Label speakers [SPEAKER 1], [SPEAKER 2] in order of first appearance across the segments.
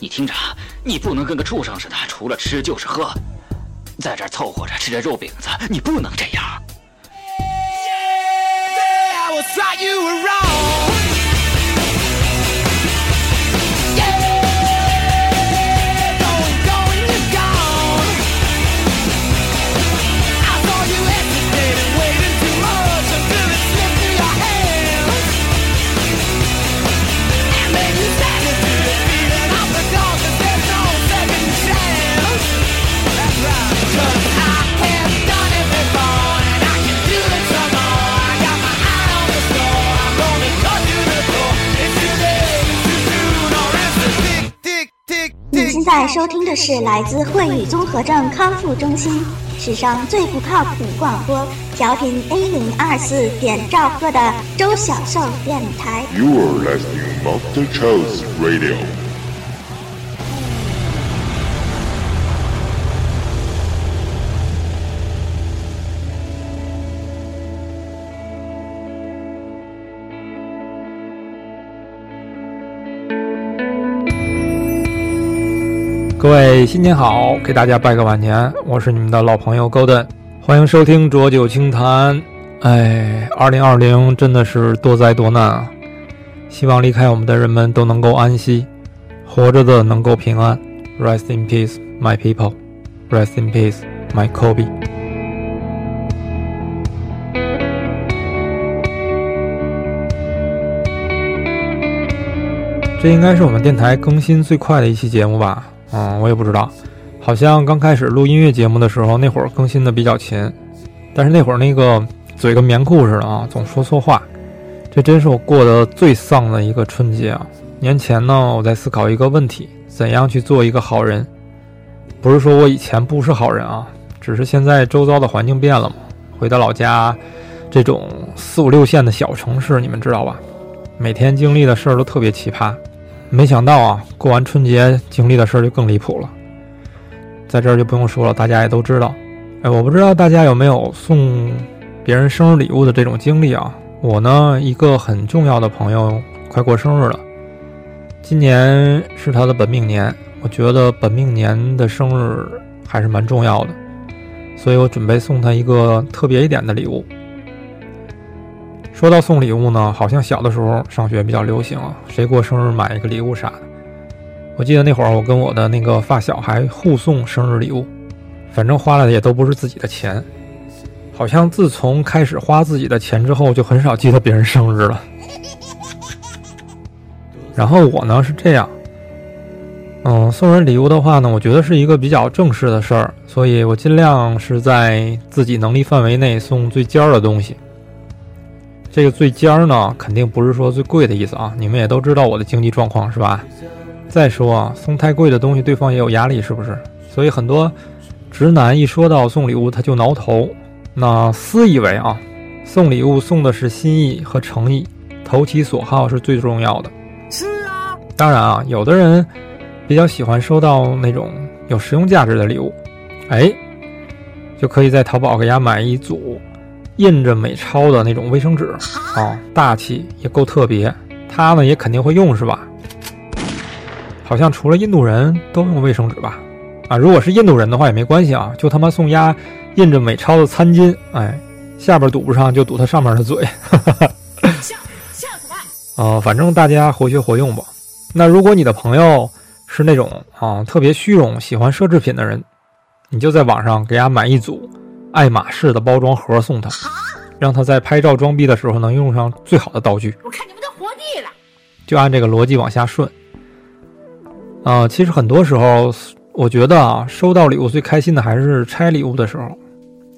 [SPEAKER 1] 你听着，你不能跟个畜生似的，除了吃就是喝，在这儿凑合着吃着肉饼子，你不能这样。
[SPEAKER 2] 在收听的是来自会语综合症康复中心史上最不靠谱广播调频 A 零二四点兆赫的周小寿电台。
[SPEAKER 3] You are listening Monster Charles Radio.
[SPEAKER 4] 各位新年好，给大家拜个晚年。我是你们的老朋友 Golden，欢迎收听浊酒清谈。哎，二零二零真的是多灾多难啊！希望离开我们的人们都能够安息，活着的能够平安。Rest in peace, my people. Rest in peace, my Kobe. 这应该是我们电台更新最快的一期节目吧。嗯，我也不知道，好像刚开始录音乐节目的时候，那会儿更新的比较勤，但是那会儿那个嘴跟棉裤似的啊，总说错话，这真是我过得最丧的一个春节啊！年前呢，我在思考一个问题：怎样去做一个好人？不是说我以前不是好人啊，只是现在周遭的环境变了嘛。回到老家，这种四五六线的小城市，你们知道吧？每天经历的事儿都特别奇葩。没想到啊，过完春节经历的事儿就更离谱了，在这儿就不用说了，大家也都知道。哎，我不知道大家有没有送别人生日礼物的这种经历啊？我呢，一个很重要的朋友快过生日了，今年是他的本命年，我觉得本命年的生日还是蛮重要的，所以我准备送他一个特别一点的礼物。说到送礼物呢，好像小的时候上学比较流行，谁过生日买一个礼物啥的。我记得那会儿我跟我的那个发小还互送生日礼物，反正花了的也都不是自己的钱。好像自从开始花自己的钱之后，就很少记得别人生日了。然后我呢是这样，嗯，送人礼物的话呢，我觉得是一个比较正式的事儿，所以我尽量是在自己能力范围内送最尖儿的东西。这个最尖儿呢，肯定不是说最贵的意思啊！你们也都知道我的经济状况是吧？再说啊，送太贵的东西，对方也有压力，是不是？所以很多直男一说到送礼物，他就挠头。那私以为啊，送礼物送的是心意和诚意，投其所好是最重要的。
[SPEAKER 5] 是啊，
[SPEAKER 4] 当然啊，有的人比较喜欢收到那种有实用价值的礼物，哎，就可以在淘宝给家买一组。印着美钞的那种卫生纸啊，大气也够特别。他呢也肯定会用是吧？好像除了印度人都用卫生纸吧？啊，如果是印度人的话也没关系啊，就他妈送丫印着美钞的餐巾，哎，下边堵不上就堵他上面的嘴。
[SPEAKER 5] 笑笑死
[SPEAKER 4] 他！反正大家活学活用吧。那如果你的朋友是那种啊特别虚荣、喜欢奢侈品的人，你就在网上给丫买一组。爱马仕的包装盒送他，让他在拍照装逼的时候能用上最好的道具。
[SPEAKER 5] 我看你们都活腻了，
[SPEAKER 4] 就按这个逻辑往下顺。啊，其实很多时候，我觉得啊，收到礼物最开心的还是拆礼物的时候，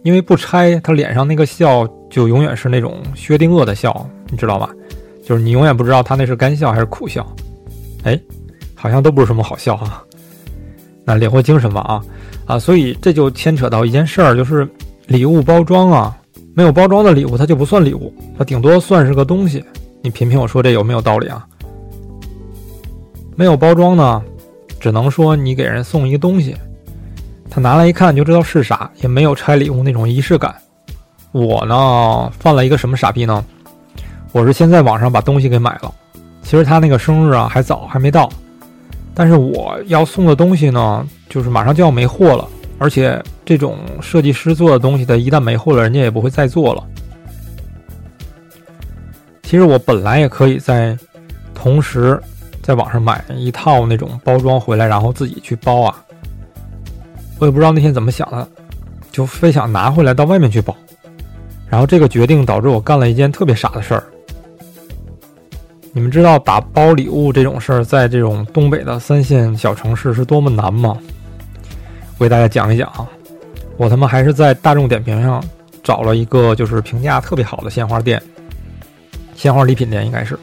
[SPEAKER 4] 因为不拆，他脸上那个笑就永远是那种薛定谔的笑，你知道吧？就是你永远不知道他那是干笑还是苦笑。哎，好像都不是什么好笑哈。那领会精神吧啊！啊，所以这就牵扯到一件事儿，就是礼物包装啊，没有包装的礼物它就不算礼物，它顶多算是个东西。你品品我说这有没有道理啊？没有包装呢，只能说你给人送一个东西，他拿来一看就知道是啥，也没有拆礼物那种仪式感。我呢犯了一个什么傻逼呢？我是先在网上把东西给买了，其实他那个生日啊还早，还没到。但是我要送的东西呢，就是马上就要没货了，而且这种设计师做的东西，它一旦没货了，人家也不会再做了。其实我本来也可以在同时在网上买一套那种包装回来，然后自己去包啊。我也不知道那天怎么想的，就非想拿回来到外面去包。然后这个决定导致我干了一件特别傻的事儿。你们知道打包礼物这种事儿，在这种东北的三线小城市是多么难吗？我给大家讲一讲啊，我他妈还是在大众点评上找了一个就是评价特别好的鲜花店，鲜花礼品店应该是。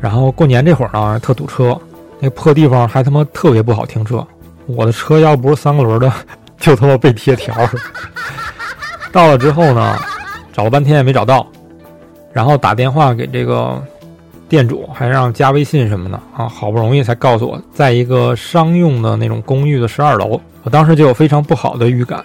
[SPEAKER 4] 然后过年这会儿呢，特堵车，那破地方还他妈特别不好停车。我的车要不是三个轮的，就他妈被贴条。到了之后呢？找了半天也没找到，然后打电话给这个店主，还让加微信什么的啊，好不容易才告诉我，在一个商用的那种公寓的十二楼。我当时就有非常不好的预感。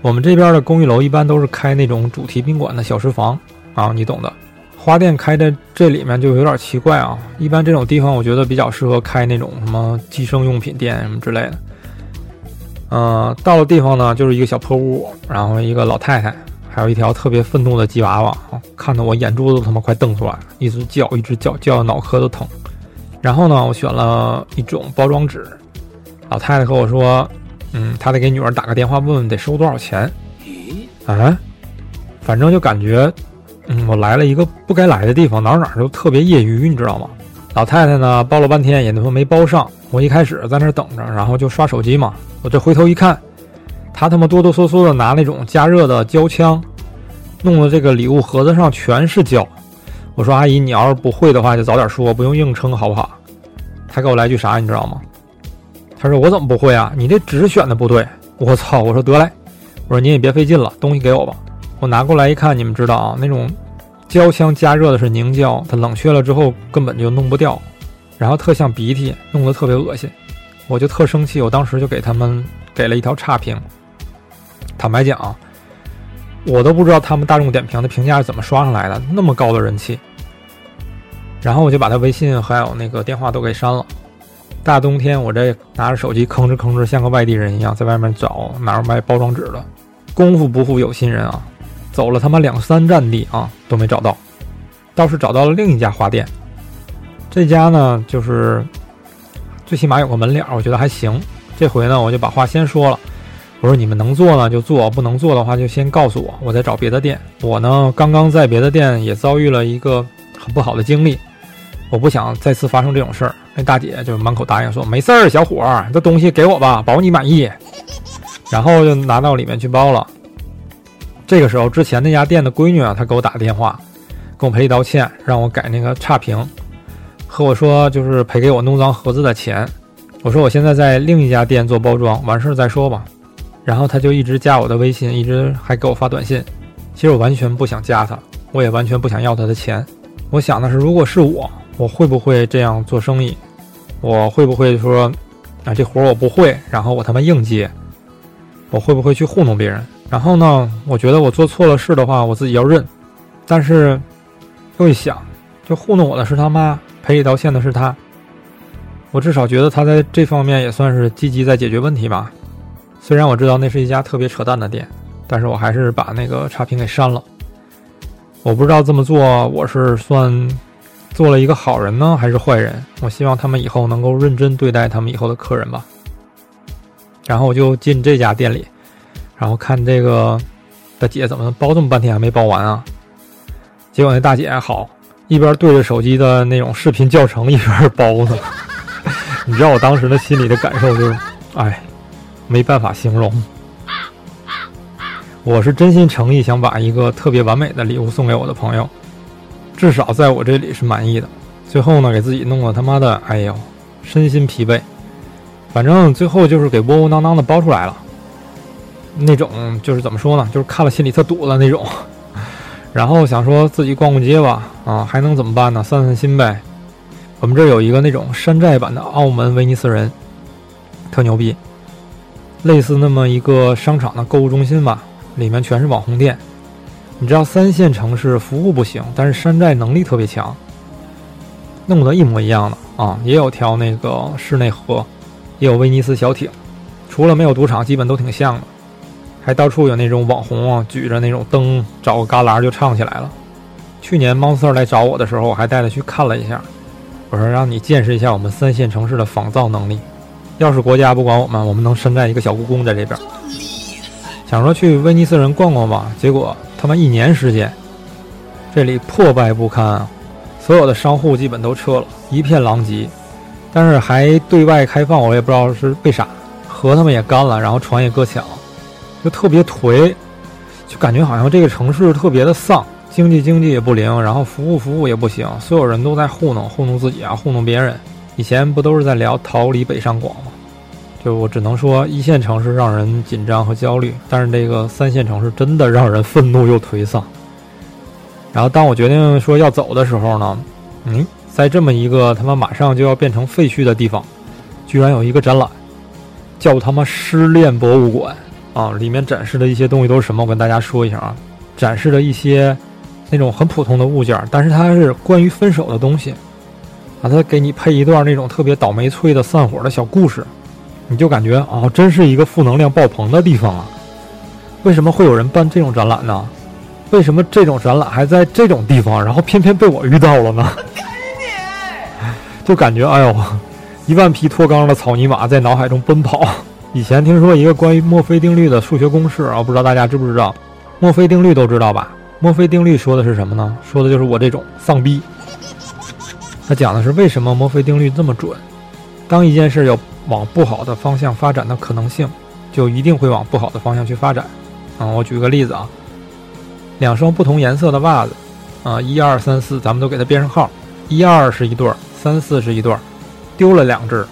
[SPEAKER 4] 我们这边的公寓楼一般都是开那种主题宾馆的小时房啊，你懂的。花店开在这里面就有点奇怪啊。一般这种地方我觉得比较适合开那种什么计生用品店什么之类的。嗯，到了地方呢，就是一个小破屋，然后一个老太太。还有一条特别愤怒的吉娃娃啊，看得我眼珠子都他妈快瞪出来了，一直叫，一直叫，叫的脑壳都疼。然后呢，我选了一种包装纸，老太太和我说，嗯，她得给女儿打个电话问问得收多少钱。咦？啊？反正就感觉，嗯，我来了一个不该来的地方，哪哪都特别业余，你知道吗？老太太呢，包了半天也他妈没包上。我一开始在那等着，然后就刷手机嘛。我这回头一看。他他妈哆哆嗦嗦的拿那种加热的胶枪，弄的这个礼物盒子上全是胶。我说阿姨，你要是不会的话，就早点说，不用硬撑，好不好？他给我来句啥，你知道吗？他说我怎么不会啊？你这纸选的不对。我操！我说得嘞。我说您也别费劲了，东西给我吧。我拿过来一看，你们知道啊，那种胶枪加热的是凝胶，它冷却了之后根本就弄不掉，然后特像鼻涕，弄得特别恶心。我就特生气，我当时就给他们给了一条差评。坦白讲，我都不知道他们大众点评的评价是怎么刷上来的，那么高的人气。然后我就把他微信还有那个电话都给删了。大冬天，我这拿着手机吭哧吭哧，像个外地人一样，在外面找哪儿卖包装纸的。功夫不负有心人啊，走了他妈两三站地啊，都没找到。倒是找到了另一家花店，这家呢，就是最起码有个门脸，我觉得还行。这回呢，我就把话先说了。我说你们能做呢就做，不能做的话就先告诉我，我再找别的店。我呢刚刚在别的店也遭遇了一个很不好的经历，我不想再次发生这种事儿。那大姐就满口答应说没事儿，小伙儿，这东西给我吧，保你满意。然后就拿到里面去包了。这个时候之前那家店的闺女啊，她给我打电话，跟我赔礼道歉，让我改那个差评，和我说就是赔给我弄脏盒子的钱。我说我现在在另一家店做包装，完事儿再说吧。然后他就一直加我的微信，一直还给我发短信。其实我完全不想加他，我也完全不想要他的钱。我想的是，如果是我，我会不会这样做生意？我会不会说，啊，这活我不会，然后我他妈硬接？我会不会去糊弄别人？然后呢，我觉得我做错了事的话，我自己要认。但是又一想，就糊弄我的是他妈，赔礼道歉的是他。我至少觉得他在这方面也算是积极在解决问题吧。虽然我知道那是一家特别扯淡的店，但是我还是把那个差评给删了。我不知道这么做我是算做了一个好人呢，还是坏人？我希望他们以后能够认真对待他们以后的客人吧。然后我就进这家店里，然后看这个大姐怎么包这么半天还没包完啊？结果那大姐好，一边对着手机的那种视频教程一边包呢。你知道我当时的心里的感受就是，哎。没办法形容，我是真心诚意想把一个特别完美的礼物送给我的朋友，至少在我这里是满意的。最后呢，给自己弄得他妈的，哎呦，身心疲惫。反正最后就是给窝窝囊囊的包出来了，那种就是怎么说呢，就是看了心里特堵的那种。然后想说自己逛逛街吧，啊，还能怎么办呢？散散心呗。我们这有一个那种山寨版的澳门威尼斯人，特牛逼。类似那么一个商场的购物中心吧，里面全是网红店。你知道三线城市服务不行，但是山寨能力特别强。弄得一模一样的啊，也有条那个室内河，也有威尼斯小艇，除了没有赌场，基本都挺像的。还到处有那种网红啊，举着那种灯，找个旮旯就唱起来了。去年 Monster 来找我的时候，我还带他去看了一下。我说让你见识一下我们三线城市的仿造能力。要是国家不管我们，我们能身在一个小故宫在这边。想说去威尼斯人逛逛吧，结果他妈一年时间，这里破败不堪啊！所有的商户基本都撤了，一片狼藉。但是还对外开放，我也不知道是为啥。河他们也干了，然后船也搁浅了，就特别颓，就感觉好像这个城市特别的丧。经济经济也不灵，然后服务服务也不行，所有人都在糊弄糊弄自己啊，糊弄别人。以前不都是在聊逃离北上广吗？就我只能说，一线城市让人紧张和焦虑，但是这个三线城市真的让人愤怒又颓丧。然后当我决定说要走的时候呢，嗯，在这么一个他妈马上就要变成废墟的地方，居然有一个展览，叫他妈失恋博物馆啊！里面展示的一些东西都是什么？我跟大家说一下啊，展示的一些。那种很普通的物件，但是它是关于分手的东西，啊，它给你配一段那种特别倒霉催的散伙的小故事，你就感觉啊，真是一个负能量爆棚的地方啊！为什么会有人办这种展览呢？为什么这种展览还在这种地方，然后偏偏被我遇到了呢？就感觉哎呦，一万匹脱缰的草泥马在脑海中奔跑。以前听说一个关于墨菲定律的数学公式啊，不知道大家知不知道？墨菲定律都知道吧？墨菲定律说的是什么呢？说的就是我这种丧逼。他讲的是为什么墨菲定律这么准？当一件事有往不好的方向发展的可能性，就一定会往不好的方向去发展。啊，我举个例子啊，两双不同颜色的袜子，啊，一二三四，咱们都给它编上号，一二是一对儿，三四是一对儿，丢了两只，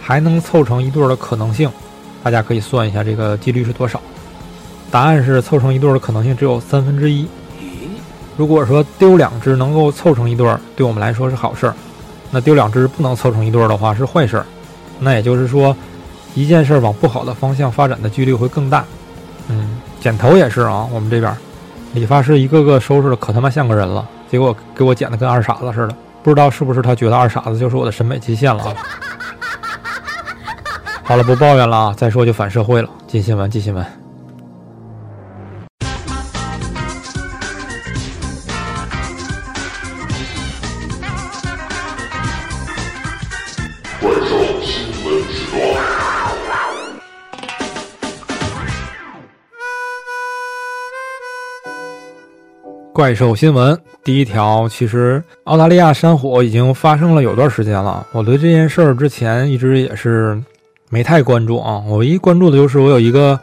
[SPEAKER 4] 还能凑成一对儿的可能性，大家可以算一下这个几率是多少？答案是凑成一对儿的可能性只有三分之一。如果说丢两只能够凑成一对儿，对我们来说是好事儿；那丢两只不能凑成一对儿的话是坏事儿。那也就是说，一件事往不好的方向发展的几率会更大。嗯，剪头也是啊，我们这边理发师一个个收拾的可他妈像个人了，结果给我剪的跟二傻子似的。不知道是不是他觉得二傻子就是我的审美极限了啊？好了，不抱怨了啊，再说就反社会了。进新闻，进新闻。怪兽新闻第一条，其实澳大利亚山火已经发生了有段时间了。我对这件事儿之前一直也是没太关注啊。我唯一关注的就是我有一个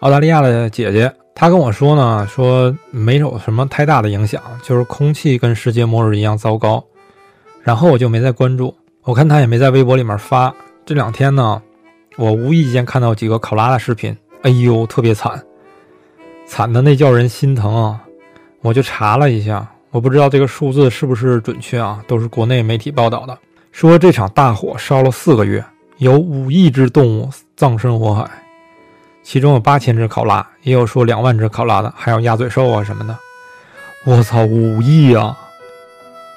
[SPEAKER 4] 澳大利亚的姐姐，她跟我说呢，说没有什么太大的影响，就是空气跟世界末日一样糟糕。然后我就没再关注，我看她也没在微博里面发。这两天呢，我无意间看到几个考拉的视频，哎呦，特别惨，惨的那叫人心疼啊。我就查了一下，我不知道这个数字是不是准确啊，都是国内媒体报道的，说这场大火烧了四个月，有五亿只动物葬身火海，其中有八千只考拉，也有说两万只考拉的，还有鸭嘴兽啊什么的。我操，五亿啊！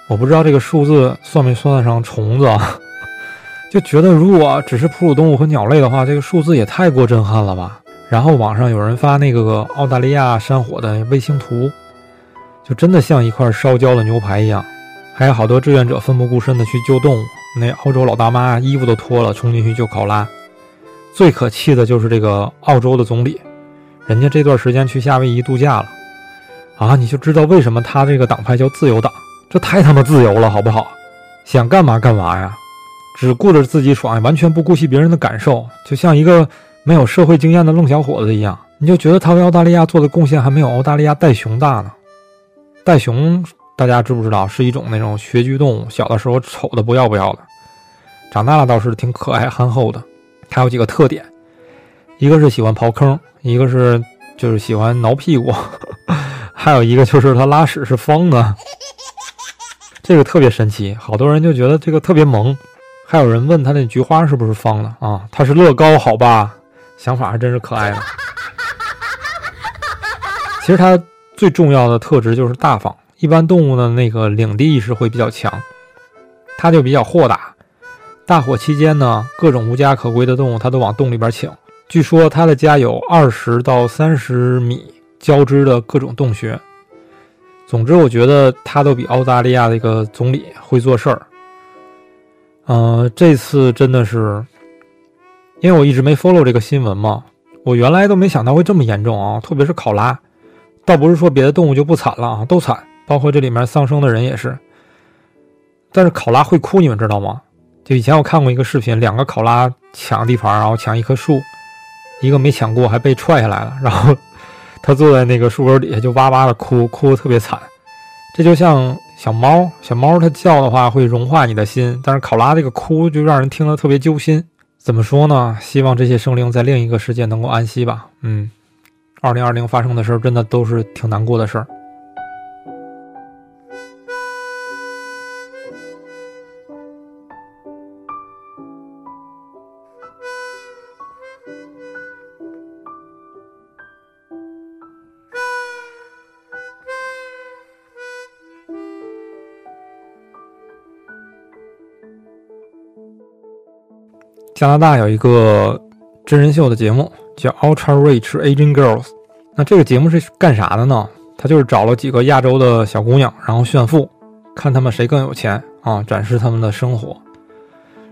[SPEAKER 4] 我不知道这个数字算没算得上虫子，啊，就觉得如果只是哺乳动物和鸟类的话，这个数字也太过震撼了吧。然后网上有人发那个澳大利亚山火的卫星图。就真的像一块烧焦的牛排一样，还有好多志愿者奋不顾身的去救动物。那澳洲老大妈衣服都脱了，冲进去救考拉。最可气的就是这个澳洲的总理，人家这段时间去夏威夷度假了，啊，你就知道为什么他这个党派叫自由党，这太他妈自由了，好不好？想干嘛干嘛呀，只顾着自己爽，完全不顾惜别人的感受，就像一个没有社会经验的愣小伙子一样。你就觉得他为澳大利亚做的贡献还没有澳大利亚袋熊大呢？袋熊，大家知不知道是一种那种穴居动物？小的时候丑的不要不要的，长大了倒是挺可爱憨厚的。它有几个特点，一个是喜欢刨坑，一个是就是喜欢挠屁股，还有一个就是它拉屎是方的，这个特别神奇。好多人就觉得这个特别萌。还有人问他那菊花是不是方的啊？它是乐高，好吧？想法还真是可爱的。其实它。最重要的特质就是大方。一般动物的那个领地意识会比较强，它就比较豁达。大火期间呢，各种无家可归的动物它都往洞里边请。据说它的家有二十到三十米交织的各种洞穴。总之，我觉得他都比澳大利亚的一个总理会做事儿。呃，这次真的是，因为我一直没 follow 这个新闻嘛，我原来都没想到会这么严重啊！特别是考拉，倒不是说别的动物就不惨了啊，都惨，包括这里面丧生的人也是。但是考拉会哭，你们知道吗？就以前我看过一个视频，两个考拉抢地盘，然后抢一棵树，一个没抢过，还被踹下来了，然后。他坐在那个树根底下就哇哇的哭，哭的特别惨。这就像小猫，小猫它叫的话会融化你的心，但是考拉这个哭就让人听了特别揪心。怎么说呢？希望这些生灵在另一个世界能够安息吧。嗯，二零二零发生的事儿真的都是挺难过的事儿。加拿大有一个真人秀的节目叫《Ultra Rich Asian Girls》，那这个节目是干啥的呢？他就是找了几个亚洲的小姑娘，然后炫富，看他们谁更有钱啊，展示他们的生活，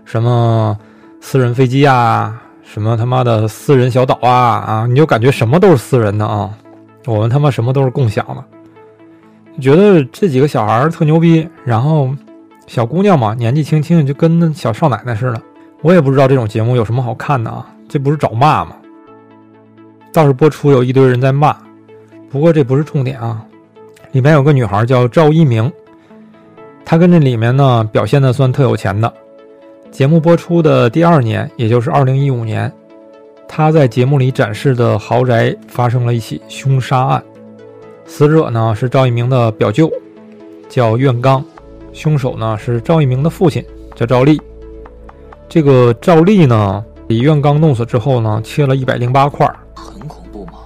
[SPEAKER 4] 什么私人飞机啊，什么他妈的私人小岛啊啊，你就感觉什么都是私人的啊，我们他妈什么都是共享的，觉得这几个小孩特牛逼，然后小姑娘嘛，年纪轻轻就跟那小少奶奶似的。我也不知道这种节目有什么好看的啊，这不是找骂吗？倒是播出有一堆人在骂，不过这不是重点啊。里面有个女孩叫赵一鸣，她跟这里面呢表现的算特有钱的。节目播出的第二年，也就是二零一五年，她在节目里展示的豪宅发生了一起凶杀案，死者呢是赵一鸣的表舅，叫苑刚，凶手呢是赵一鸣的父亲，叫赵立。这个赵丽呢，李院刚弄死之后呢，切了一百零八块？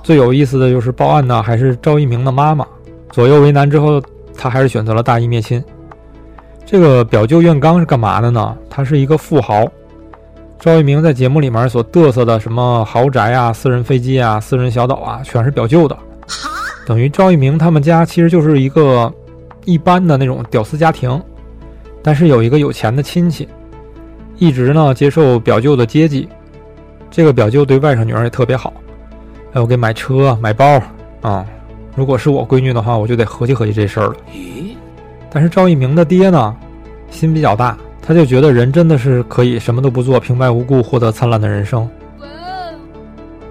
[SPEAKER 4] 最有意思的就是报案呢还是赵一鸣的妈妈，左右为难之后，他还是选择了大义灭亲。这个表舅院刚是干嘛的呢？他是一个富豪。赵一鸣在节目里面所嘚瑟的什么豪宅啊、私人飞机啊、私人小岛啊，全是表舅的。等于赵一鸣他们家其实就是一个一般的那种屌丝家庭，但是有一个有钱的亲戚。一直呢接受表舅的接济，这个表舅对外甥女儿也特别好，哎，我给买车买包啊。如果是我闺女的话，我就得合计合计这事儿了。咦？但是赵一鸣的爹呢，心比较大，他就觉得人真的是可以什么都不做，平白无故获得灿烂的人生。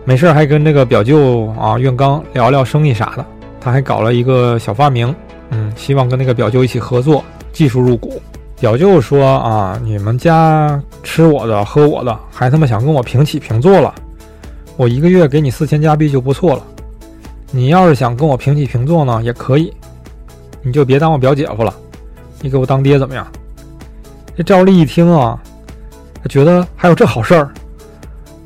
[SPEAKER 4] 没事还跟这个表舅啊苑刚聊聊生意啥的，他还搞了一个小发明，嗯，希望跟那个表舅一起合作，技术入股。表舅说啊，你们家吃我的喝我的，还他妈想跟我平起平坐了？我一个月给你四千加币就不错了。你要是想跟我平起平坐呢，也可以，你就别当我表姐夫了，你给我当爹怎么样？这赵丽一听啊，他觉得还有这好事儿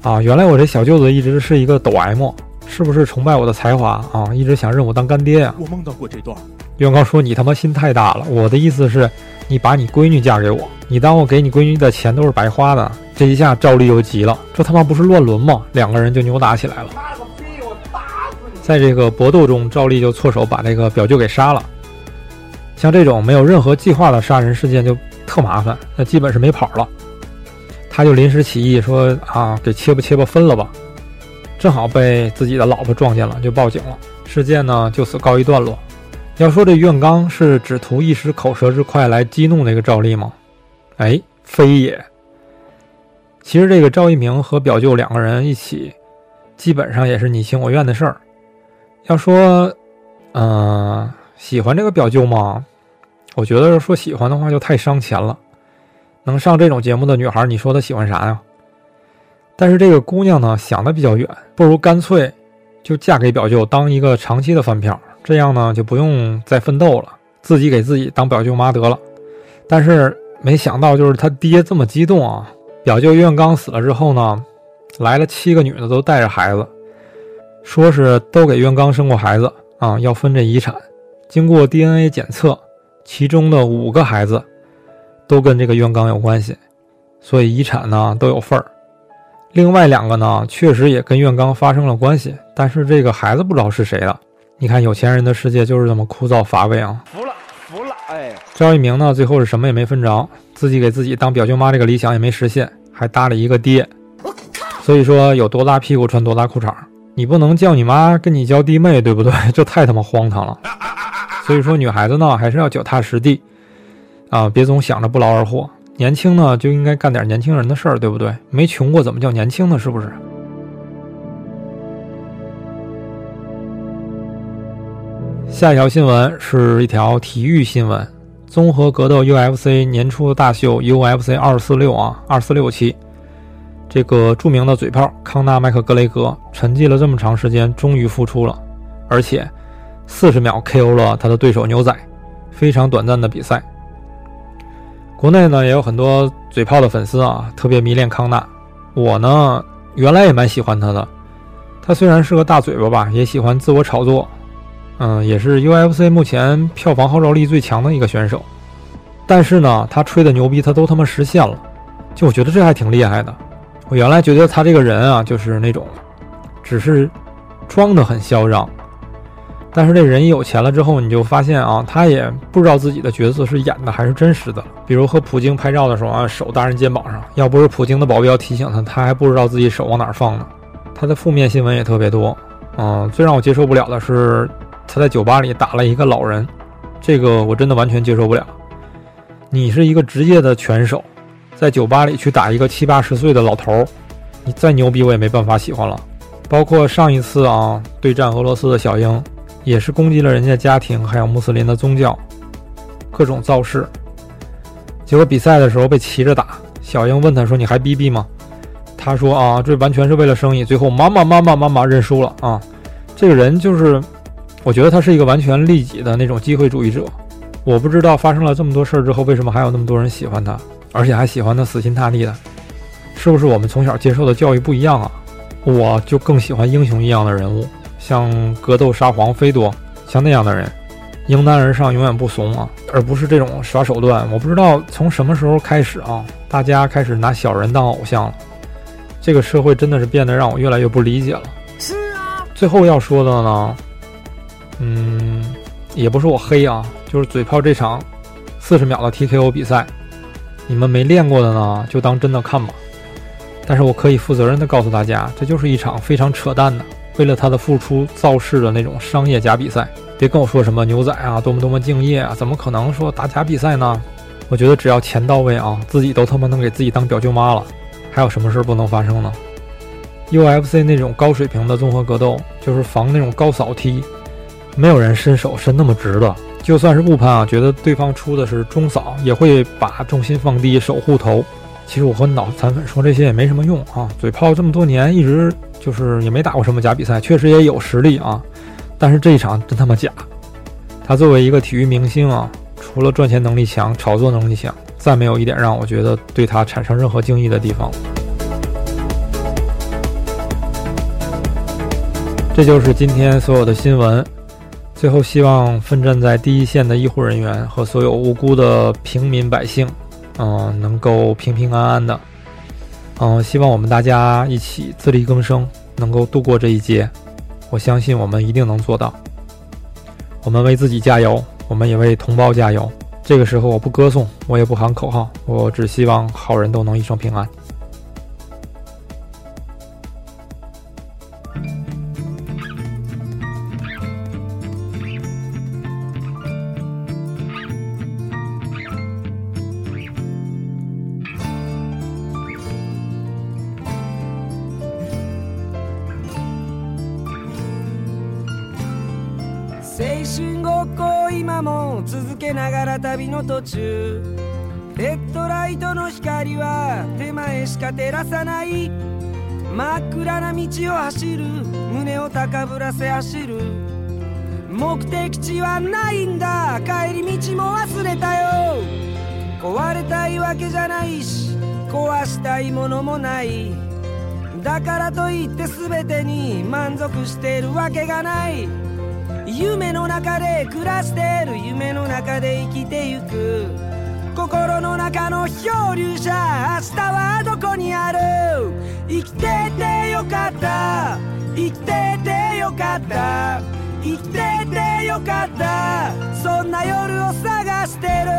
[SPEAKER 4] 啊！原来我这小舅子一直是一个抖 M，是不是崇拜我的才华啊？一直想认我当干爹呀？
[SPEAKER 6] 我梦到过这段。
[SPEAKER 4] 袁刚说：“你他妈心太大了，我的意思是。”你把你闺女嫁给我，你当我给你闺女的钱都是白花的？这一下赵丽又急了，这他妈不是乱伦吗？两个人就扭打起来了。在这个搏斗中，赵丽就错手把这个表舅给杀了。像这种没有任何计划的杀人事件就特麻烦，那基本是没跑了。他就临时起意说啊，给切吧切吧分了吧。正好被自己的老婆撞见了，就报警了。事件呢就此告一段落。要说这苑刚是只图一时口舌之快来激怒那个赵丽吗？哎，非也。其实这个赵一鸣和表舅两个人一起，基本上也是你情我愿的事儿。要说，嗯，喜欢这个表舅吗？我觉得说喜欢的话就太伤钱了。能上这种节目的女孩，你说她喜欢啥呀？但是这个姑娘呢，想的比较远，不如干脆就嫁给表舅，当一个长期的饭票。这样呢，就不用再奋斗了，自己给自己当表舅妈得了。但是没想到，就是他爹这么激动啊！表舅苑刚死了之后呢，来了七个女的，都带着孩子，说是都给苑刚生过孩子啊，要分这遗产。经过 DNA 检测，其中的五个孩子都跟这个袁刚有关系，所以遗产呢都有份儿。另外两个呢，确实也跟袁刚发生了关系，但是这个孩子不知道是谁的。你看有钱人的世界就是这么枯燥乏味啊！
[SPEAKER 6] 哎，
[SPEAKER 4] 赵一鸣呢，最后是什么也没分着，自己给自己当表舅妈这个理想也没实现，还搭了一个爹。所以说有多大屁股穿多大裤衩，你不能叫你妈跟你叫弟妹，对不对？这太他妈荒唐了。所以说女孩子呢，还是要脚踏实地啊，别总想着不劳而获。年轻呢就应该干点年轻人的事儿，对不对？没穷过怎么叫年轻呢？是不是？下一条新闻是一条体育新闻：综合格斗 UFC 年初大秀 UFC 二四六啊，二四六期，这个著名的嘴炮康纳麦克格雷格沉寂了这么长时间，终于复出了，而且四十秒 KO 了他的对手牛仔，非常短暂的比赛。国内呢也有很多嘴炮的粉丝啊，特别迷恋康纳。我呢原来也蛮喜欢他的，他虽然是个大嘴巴吧，也喜欢自我炒作。嗯，也是 UFC 目前票房号召力最强的一个选手，但是呢，他吹的牛逼他都他妈实现了，就我觉得这还挺厉害的。我原来觉得他这个人啊，就是那种，只是装的很嚣张，但是这人一有钱了之后，你就发现啊，他也不知道自己的角色是演的还是真实的。比如和普京拍照的时候啊，手搭人肩膀上，要不是普京的保镖提醒他，他还不知道自己手往哪放呢。他的负面新闻也特别多，嗯，最让我接受不了的是。他在酒吧里打了一个老人，这个我真的完全接受不了。你是一个职业的拳手，在酒吧里去打一个七八十岁的老头，你再牛逼我也没办法喜欢了。包括上一次啊对战俄罗斯的小英，也是攻击了人家家庭，还有穆斯林的宗教，各种造势。结果比赛的时候被骑着打，小英问他说：“你还逼逼吗？”他说：“啊，这完全是为了生意。”最后妈妈妈妈妈妈认输了啊！这个人就是。我觉得他是一个完全利己的那种机会主义者。我不知道发生了这么多事儿之后，为什么还有那么多人喜欢他，而且还喜欢他死心塌地的？是不是我们从小接受的教育不一样啊？我就更喜欢英雄一样的人物，像格斗沙皇菲多，像那样的人，迎难而上，永远不怂啊，而不是这种耍手段。我不知道从什么时候开始啊，大家开始拿小人当偶像了。这个社会真的是变得让我越来越不理解了。
[SPEAKER 5] 是啊。
[SPEAKER 4] 最后要说的呢？嗯，也不是我黑啊，就是嘴炮这场四十秒的 TKO 比赛，你们没练过的呢，就当真的看吧。但是我可以负责任的告诉大家，这就是一场非常扯淡的，为了他的付出造势的那种商业假比赛。别跟我说什么牛仔啊，多么多么敬业啊，怎么可能说打假比赛呢？我觉得只要钱到位啊，自己都他妈能给自己当表舅妈了，还有什么事不能发生呢？UFC 那种高水平的综合格斗，就是防那种高扫踢。没有人伸手伸那么直的，就算是误判啊，觉得对方出的是中扫，也会把重心放低守护头。其实我和脑残粉说这些也没什么用啊，嘴炮这么多年一直就是也没打过什么假比赛，确实也有实力啊，但是这一场真他妈假。他作为一个体育明星啊，除了赚钱能力强、炒作能力强，再没有一点让我觉得对他产生任何敬意的地方。这就是今天所有的新闻。最后，希望奋战在第一线的医护人员和所有无辜的平民百姓，嗯，能够平平安安的。嗯，希望我们大家一起自力更生，能够度过这一劫。我相信我们一定能做到。我们为自己加油，我们也为同胞加油。这个时候，我不歌颂，我也不喊口号，我只希望好人都能一生平安。
[SPEAKER 7] しか照らさない。真っ暗な道を走る。胸を高ぶらせ走る。目的地はないんだ。帰り道も忘れたよ。壊れたいわけじゃないし。壊したいものもない。だからといって全てに満足してるわけがない。夢の中で暮らしてる。夢の中で生きてゆく。心の中の漂流者明日はどこにある？生きててよかった。生きててよかった。生きててよかった。そんな夜を探してる。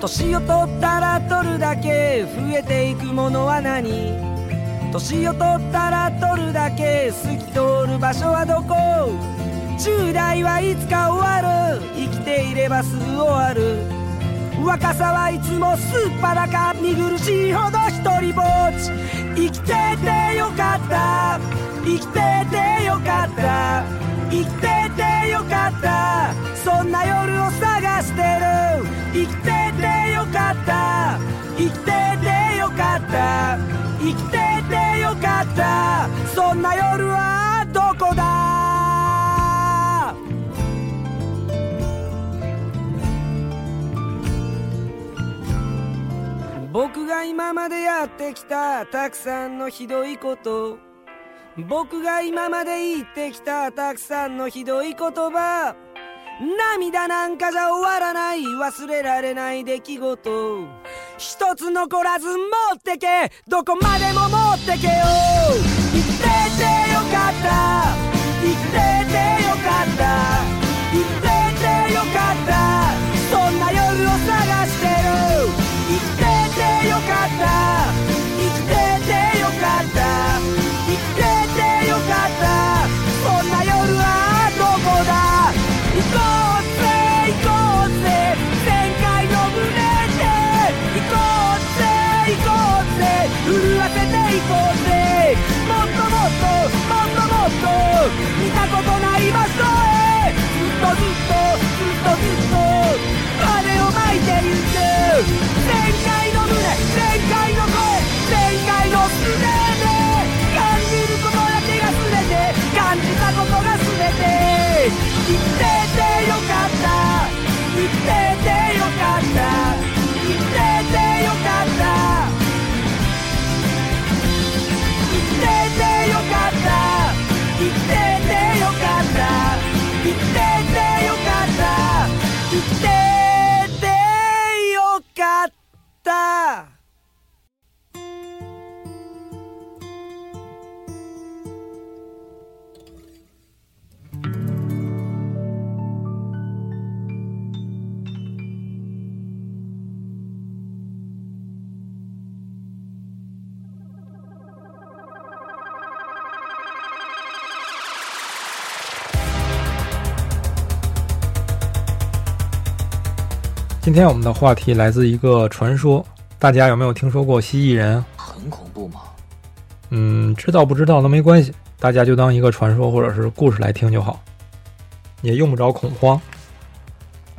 [SPEAKER 7] 年を取ったら取るだけ。増えていくものは何？年を取ったら取るだけ透き通る場所はどこ10代はいつか終わる生きていればすぐ終わる若さはいつもすっぱだか見苦しいほど一人ぼっち生きててよかった生きててよかった生きててよかったそんな夜を探してる生きててよかった生きててよかったかった。生きててよかった。そんな夜はどこだ？僕が今までやってきたたくさんのひどいこと。僕が今まで言ってきたたくさんのひどい言葉。涙なんかじゃ終わらない忘れられない出来事。一つ残らず持ってけ。どこまでも持ってけよ。生きててよかった。
[SPEAKER 4] 天我们的话题来自一个传说，大家有没有听说过蜥蜴人？
[SPEAKER 1] 很恐怖吗？
[SPEAKER 4] 嗯，知道不知道都没关系，大家就当一个传说或者是故事来听就好，也用不着恐慌。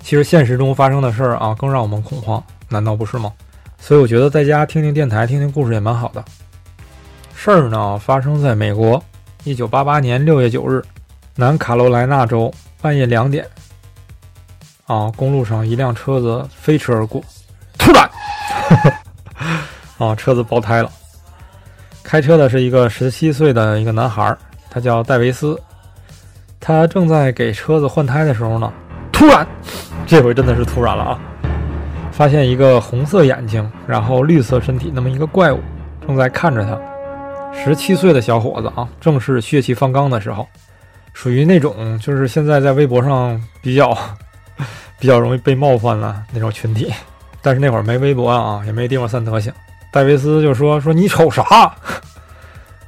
[SPEAKER 4] 其实现实中发生的事儿啊，更让我们恐慌，难道不是吗？所以我觉得在家听听电台、听听故事也蛮好的。事儿呢发生在美国，一九八八年六月九日，南卡罗来纳州半夜两点，啊，公路上一辆车子飞驰而过，突然，啊，车子爆胎了。开车的是一个十七岁的一个男孩，他叫戴维斯。他正在给车子换胎的时候呢，突然，这回真的是突然了啊！发现一个红色眼睛，然后绿色身体那么一个怪物正在看着他。十七岁的小伙子啊，正是血气方刚的时候，属于那种就是现在在微博上比较 比较容易被冒犯了那种群体。但是那会儿没微博啊，也没地方散德行。戴维斯就说：“说你瞅啥？”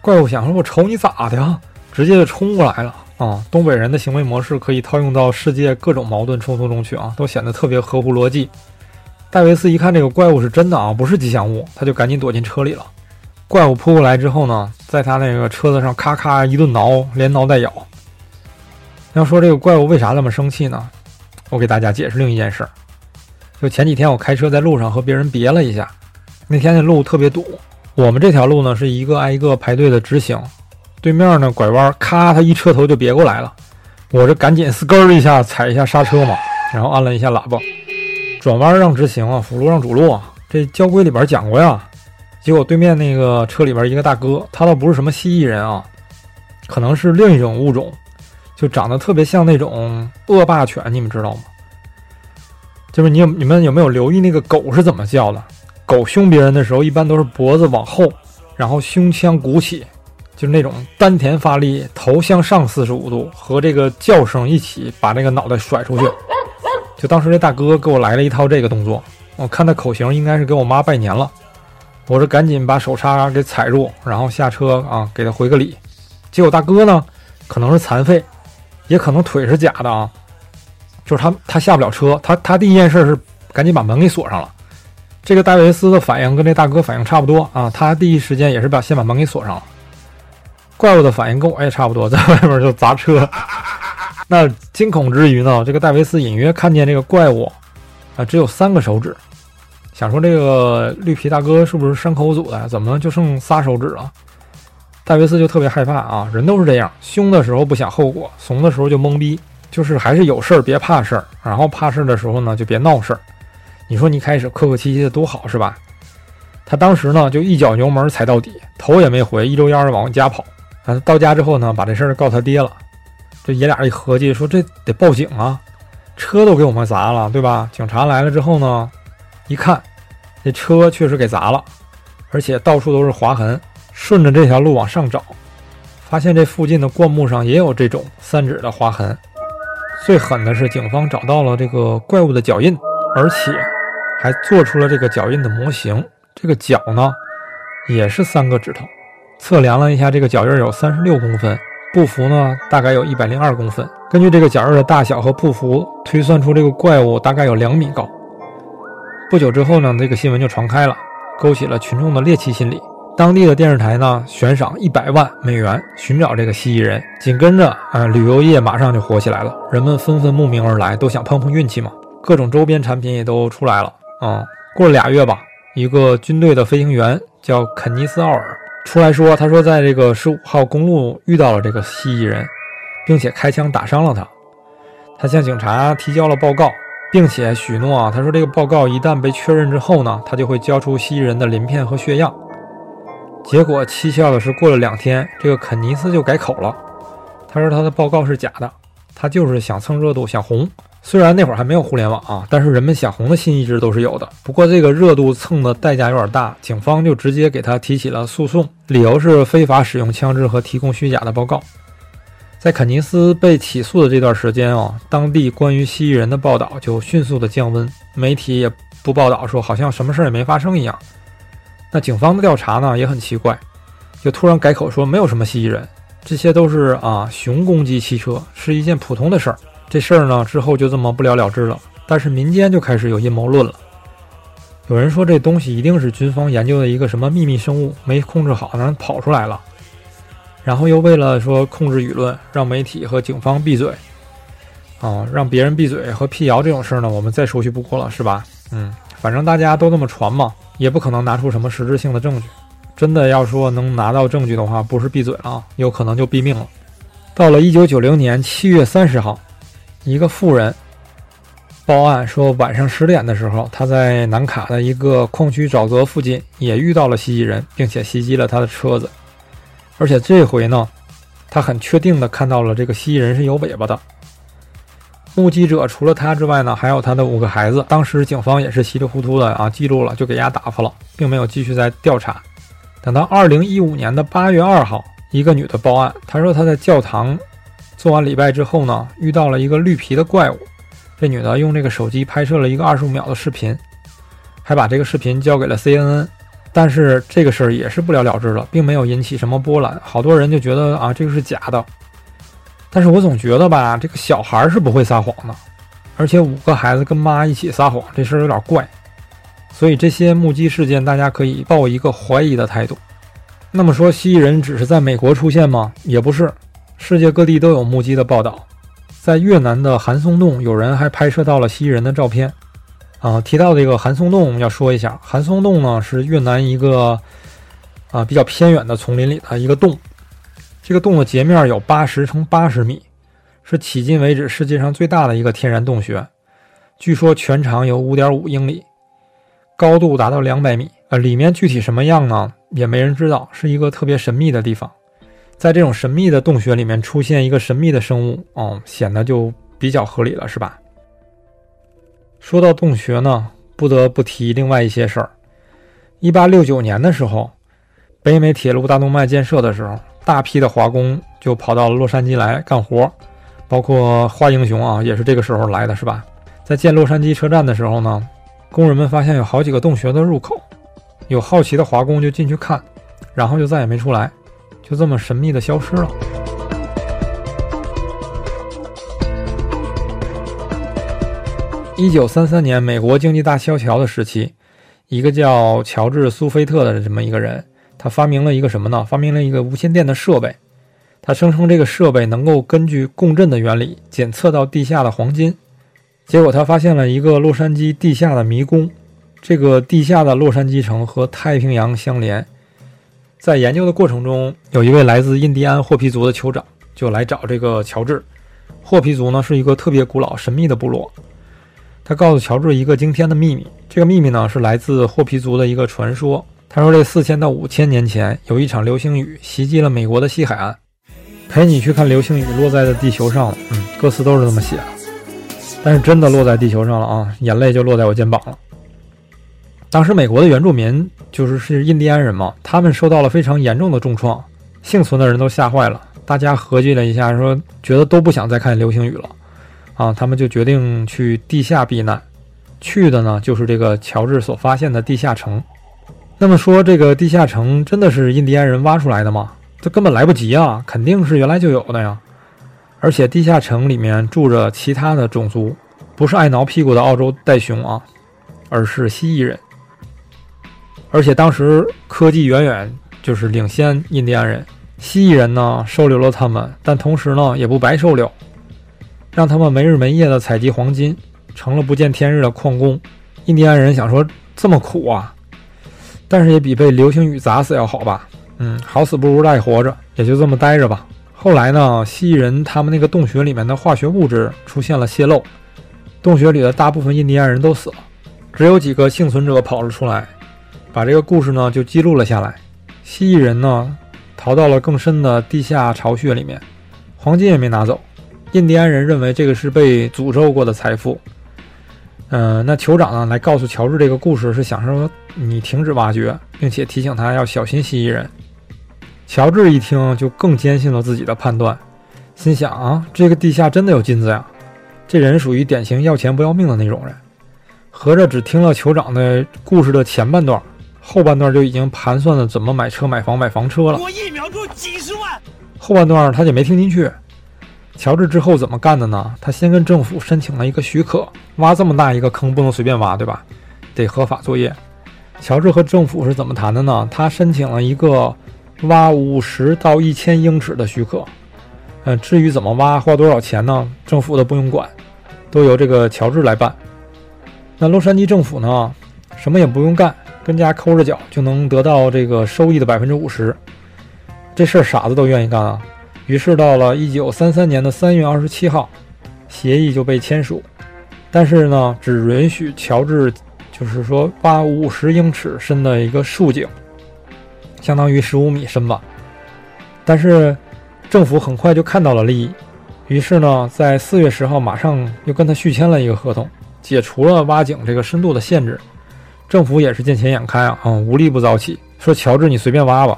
[SPEAKER 4] 怪物想说：“我瞅你咋的呀？”直接就冲过来了啊！东北人的行为模式可以套用到世界各种矛盾冲突中去啊，都显得特别合乎逻辑。戴维斯一看这个怪物是真的啊，不是吉祥物，他就赶紧躲进车里了。怪物扑过来之后呢，在他那个车子上咔咔一顿挠，连挠带咬。要说这个怪物为啥那么生气呢？我给大家解释另一件事儿。就前几天我开车在路上和别人别了一下，那天那路特别堵，我们这条路呢是一个挨一个排队的直行，对面呢拐弯，咔，他一车头就别过来了，我这赶紧嘶咯儿一下踩一下刹车嘛，然后按了一下喇叭，转弯让直行啊，辅路让主路啊，这交规里边讲过呀。结果对面那个车里边一个大哥，他倒不是什么蜥蜴人啊，可能是另一种物种，就长得特别像那种恶霸犬，你们知道吗？就是你有你们有没有留意那个狗是怎么叫的？狗凶别人的时候，一般都是脖子往后，然后胸腔鼓起，就是那种丹田发力，头向上四十五度，和这个叫声一起把那个脑袋甩出去。就当时这大哥给我来了一套这个动作，我看他口型应该是给我妈拜年了，我说赶紧把手叉给踩住，然后下车啊给他回个礼。结果大哥呢，可能是残废，也可能腿是假的啊。就是他，他下不了车，他他第一件事是赶紧把门给锁上了。这个戴维斯的反应跟这大哥反应差不多啊，他第一时间也是把先把门给锁上了。怪物的反应跟我也差不多，在外面就砸车。那惊恐之余呢，这个戴维斯隐约看见这个怪物啊，只有三个手指，想说这个绿皮大哥是不是山口组的？怎么就剩仨手指了？戴维斯就特别害怕啊，人都是这样，凶的时候不想后果，怂的时候就懵逼。就是还是有事儿别怕事儿，然后怕事儿的时候呢就别闹事儿。你说你开始客客气气的多好是吧？他当时呢就一脚油门踩到底，头也没回，一溜烟儿往家跑。啊，到家之后呢把这事儿告他爹了。这爷俩一合计说这得报警啊，车都给我们砸了，对吧？警察来了之后呢，一看这车确实给砸了，而且到处都是划痕。顺着这条路往上找，发现这附近的灌木上也有这种三指的划痕。最狠的是，警方找到了这个怪物的脚印，而且还做出了这个脚印的模型。这个脚呢，也是三个指头。测量了一下，这个脚印有三十六公分，步幅呢大概有一百零二公分。根据这个脚印的大小和步幅，推算出这个怪物大概有两米高。不久之后呢，这个新闻就传开了，勾起了群众的猎奇心理。当地的电视台呢，悬赏一百万美元寻找这个蜥蜴人。紧跟着，啊，旅游业马上就火起来了，人们纷纷慕名而来，都想碰碰运气嘛。各种周边产品也都出来了啊。过了俩月吧，一个军队的飞行员叫肯尼斯·奥尔出来说，他说在这个十五号公路遇到了这个蜥蜴人，并且开枪打伤了他。他向警察提交了报告，并且许诺啊，他说这个报告一旦被确认之后呢，他就会交出蜥蜴人的鳞片和血样。结果蹊跷的是，过了两天，这个肯尼斯就改口了。他说他的报告是假的，他就是想蹭热度，想红。虽然那会儿还没有互联网啊，但是人们想红的心一直都是有的。不过这个热度蹭的代价有点大，警方就直接给他提起了诉讼，理由是非法使用枪支和提供虚假的报告。在肯尼斯被起诉的这段时间啊，当地关于蜥蜴人的报道就迅速的降温，媒体也不报道，说好像什么事儿也没发生一样。那警方的调查呢也很奇怪，就突然改口说没有什么蜥蜴人，这些都是啊熊攻击汽车是一件普通的事儿。这事儿呢之后就这么不了了之了。但是民间就开始有阴谋论了，有人说这东西一定是军方研究的一个什么秘密生物没控制好，让人跑出来了。然后又为了说控制舆论，让媒体和警方闭嘴，啊让别人闭嘴和辟谣这种事儿呢，我们再熟悉不过了，是吧？嗯，反正大家都这么传嘛。也不可能拿出什么实质性的证据，真的要说能拿到证据的话，不是闭嘴了啊，有可能就毙命了。到了一九九零年七月三十号，一个妇人报案说，晚上十点的时候，他在南卡的一个矿区沼泽附近也遇到了蜥蜴人，并且袭击了他的车子，而且这回呢，他很确定的看到了这个蜥蜴人是有尾巴的。目击者除了他之外呢，还有他的五个孩子。当时警方也是稀里糊涂的啊，记录了就给丫打发了，并没有继续再调查。等到二零一五年的八月二号，一个女的报案，她说她在教堂做完礼拜之后呢，遇到了一个绿皮的怪物。这女的用这个手机拍摄了一个二十五秒的视频，还把这个视频交给了 CNN。但是这个事儿也是不了了之了，并没有引起什么波澜。好多人就觉得啊，这个是假的。但是我总觉得吧，这个小孩是不会撒谎的，而且五个孩子跟妈一起撒谎，这事儿有点怪。所以这些目击事件，大家可以抱一个怀疑的态度。那么说，蜥蜴人只是在美国出现吗？也不是，世界各地都有目击的报道。在越南的韩松洞，有人还拍摄到了蜥蜴人的照片。啊，提到这个韩松洞，要说一下，韩松洞呢是越南一个啊比较偏远的丛林里的一个洞。这个洞的截面有八十乘八十米，是迄今为止世界上最大的一个天然洞穴。据说全长有五点五英里，高度达到两百米。呃，里面具体什么样呢？也没人知道，是一个特别神秘的地方。在这种神秘的洞穴里面出现一个神秘的生物，哦，显得就比较合理了，是吧？说到洞穴呢，不得不提另外一些事儿。一八六九年的时候，北美铁路大动脉建设的时候，大批的华工就跑到了洛杉矶来干活，包括华英雄啊，也是这个时候来的，是吧？在建洛杉矶车站的时候呢，工人们发现有好几个洞穴的入口，有好奇的华工就进去看，然后就再也没出来，就这么神秘的消失了。一九三三年，美国经济大萧条的时期，一个叫乔治·苏菲特的这么一个人，他发明了一个什么呢？发明了一个无线电的设备。他声称这个设备能够根据共振的原理检测到地下的黄金。结果他发现了一个洛杉矶地下的迷宫。这个地下的洛杉矶城和太平洋相连。在研究的过程中，有一位来自印第安霍皮族的酋长就来找这个乔治。霍皮族呢是一个特别古老、神秘的部落。他告诉乔治一个惊天的秘密，这个秘密呢是来自霍皮族的一个传说。他说，这四千到五千年前有一场流星雨袭击了美国的西海岸，陪你去看流星雨落在的地球上。嗯，歌词都是这么写的，但是真的落在地球上了啊，眼泪就落在我肩膀了。当时美国的原住民就是是印第安人嘛，他们受到了非常严重的重创，幸存的人都吓坏了。大家合计了一下，说觉得都不想再看流星雨了。啊，他们就决定去地下避难，去的呢就是这个乔治所发现的地下城。那么说，这个地下城真的是印第安人挖出来的吗？这根本来不及啊，肯定是原来就有的呀。而且地下城里面住着其他的种族，不是爱挠屁股的澳洲袋熊啊，而是蜥蜴人。而且当时科技远远就是领先印第安人，蜥蜴人呢收留了他们，但同时呢也不白收留。让他们没日没夜的采集黄金，成了不见天日的矿工。印第安人想说这么苦啊，但是也比被流星雨砸死要好吧？嗯，好死不如赖活着，也就这么待着吧。后来呢，蜥蜴人他们那个洞穴里面的化学物质出现了泄漏，洞穴里的大部分印第安人都死了，只有几个幸存者跑了出来，把这个故事呢就记录了下来。蜥蜴人呢逃到了更深的地下巢穴里面，黄金也没拿走。印第安人认为这个是被诅咒过的财富。嗯，那酋长呢来告诉乔治这个故事，是想说你停止挖掘，并且提醒他要小心蜥蜴人。乔治一听就更坚信了自己的判断，心想啊，这个地下真的有金子呀！这人属于典型要钱不要命的那种人。合着只听了酋长的故事的前半段，后半段就已经盘算了怎么买车、买房、买房车了。
[SPEAKER 5] 我一秒钟几十万。
[SPEAKER 4] 后半段他就没听进去。乔治之后怎么干的呢？他先跟政府申请了一个许可，挖这么大一个坑不能随便挖，对吧？得合法作业。乔治和政府是怎么谈的呢？他申请了一个挖五十到一千英尺的许可。嗯，至于怎么挖，花多少钱呢？政府都不用管，都由这个乔治来办。那洛杉矶政府呢，什么也不用干，跟家抠着脚就能得到这个收益的百分之五十。这事儿傻子都愿意干啊！于是到了一九三三年的三月二十七号，协议就被签署，但是呢，只允许乔治，就是说挖五十英尺深的一个竖井，相当于十五米深吧。但是政府很快就看到了利益，于是呢，在四月十号马上又跟他续签了一个合同，解除了挖井这个深度的限制。政府也是见钱眼开啊，嗯，无利不早起，说乔治你随便挖吧。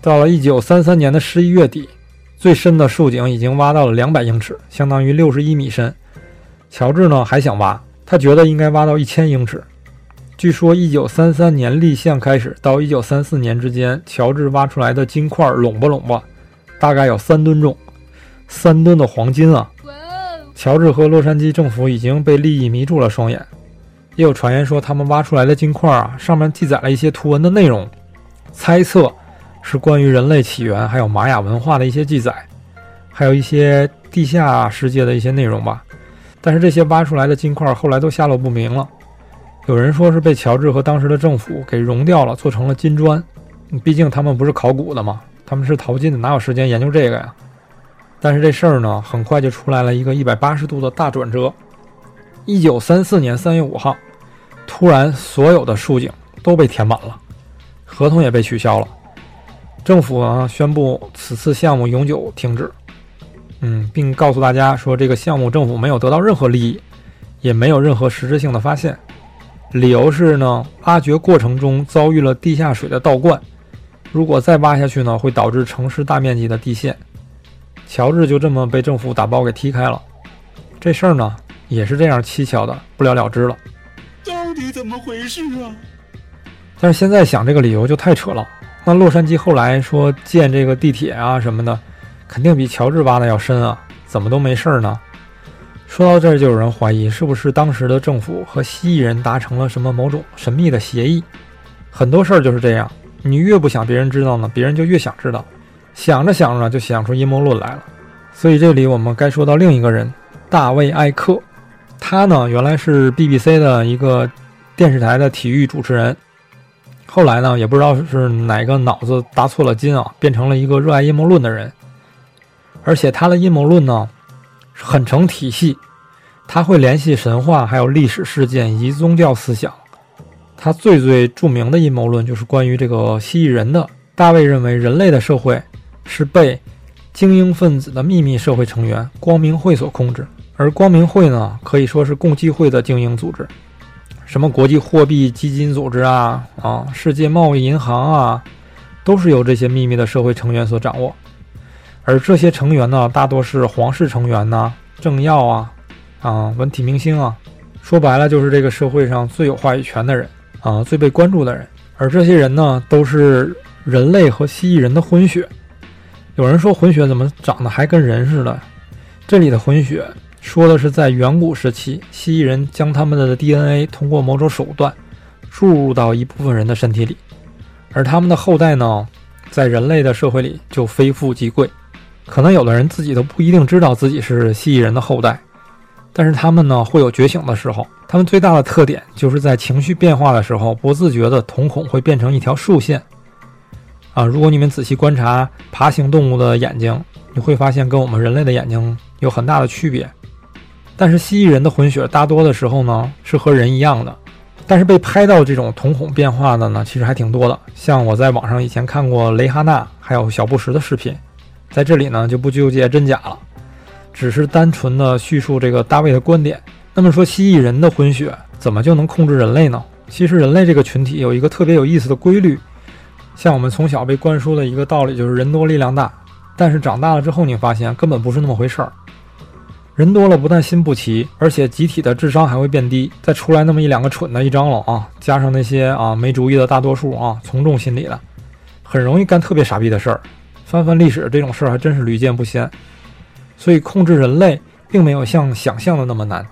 [SPEAKER 4] 到了一九三三年的十一月底。最深的竖井已经挖到了两百英尺，相当于六十一米深。乔治呢还想挖，他觉得应该挖到一千英尺。据说，一九三三年立项开始到一九三四年之间，乔治挖出来的金块拢吧拢吧，大概有三吨重，三吨的黄金啊！乔治和洛杉矶政府已经被利益迷住了双眼。也有传言说，他们挖出来的金块啊，上面记载了一些图文的内容，猜测。是关于人类起源，还有玛雅文化的一些记载，还有一些地下世界的一些内容吧。但是这些挖出来的金块后来都下落不明了。有人说是被乔治和当时的政府给熔掉了，做成了金砖。毕竟他们不是考古的嘛，他们是淘金的，哪有时间研究这个呀？但是这事儿呢，很快就出来了一个一百八十度的大转折。一九三四年三月五号，突然所有的竖井都被填满了，合同也被取消了。政府呢宣布此次项目永久停止，嗯，并告诉大家说这个项目政府没有得到任何利益，也没有任何实质性的发现。理由是呢，挖掘过程中遭遇了地下水的倒灌，如果再挖下去呢，会导致城市大面积的地陷。乔治就这么被政府打包给踢开了，这事儿呢也是这样蹊跷的不了了之了。
[SPEAKER 6] 到底怎么回事啊？
[SPEAKER 4] 但是现在想这个理由就太扯了。那洛杉矶后来说建这个地铁啊什么的，肯定比乔治挖的要深啊，怎么都没事儿呢？说到这儿，就有人怀疑是不是当时的政府和蜥蜴人达成了什么某种神秘的协议？很多事儿就是这样，你越不想别人知道呢，别人就越想知道，想着想着就想出阴谋论来了。所以这里我们该说到另一个人，大卫·艾克。他呢原来是 BBC 的一个电视台的体育主持人，后来呢也不知道是哪个脑子搭错了筋啊，变成了一个热爱阴谋论的人，而且他的阴谋论呢。很成体系，他会联系神话、还有历史事件以及宗教思想。他最最著名的阴谋论就是关于这个蜥蜴人的。大卫认为，人类的社会是被精英分子的秘密社会成员光明会所控制，而光明会呢，可以说是共济会的精英组织，什么国际货币基金组织啊、啊世界贸易银行啊，都是由这些秘密的社会成员所掌握。而这些成员呢，大多是皇室成员呐、政要啊、啊文体明星啊，说白了就是这个社会上最有话语权的人啊，最被关注的人。而这些人呢，都是人类和蜥蜴人的混血。有人说混血怎么长得还跟人似的？这里的混血说的是在远古时期，蜥蜴人将他们的 DNA 通过某种手段注入到一部分人的身体里，而他们的后代呢，在人类的社会里就非富即贵。可能有的人自己都不一定知道自己是蜥蜴人的后代，但是他们呢会有觉醒的时候。他们最大的特点就是在情绪变化的时候，不自觉的瞳孔会变成一条竖线。啊，如果你们仔细观察爬行动物的眼睛，你会发现跟我们人类的眼睛有很大的区别。但是蜥蜴人的混血大多的时候呢是和人一样的，但是被拍到这种瞳孔变化的呢其实还挺多的。像我在网上以前看过雷哈娜还有小布什的视频。在这里呢，就不纠结真假了，只是单纯的叙述这个大卫的观点。那么说，蜥蜴人的混血怎么就能控制人类呢？其实，人类这个群体有一个特别有意思的规律，像我们从小被灌输的一个道理，就是人多力量大。但是长大了之后，你发现根本不是那么回事儿。人多了，不但心不齐，而且集体的智商还会变低。再出来那么一两个蠢的一张了啊，加上那些啊没主意的大多数啊，从众心理的，很容易干特别傻逼的事儿。翻翻历史，这种事儿还真是屡见不鲜，所以控制人类并没有像想象的那么难，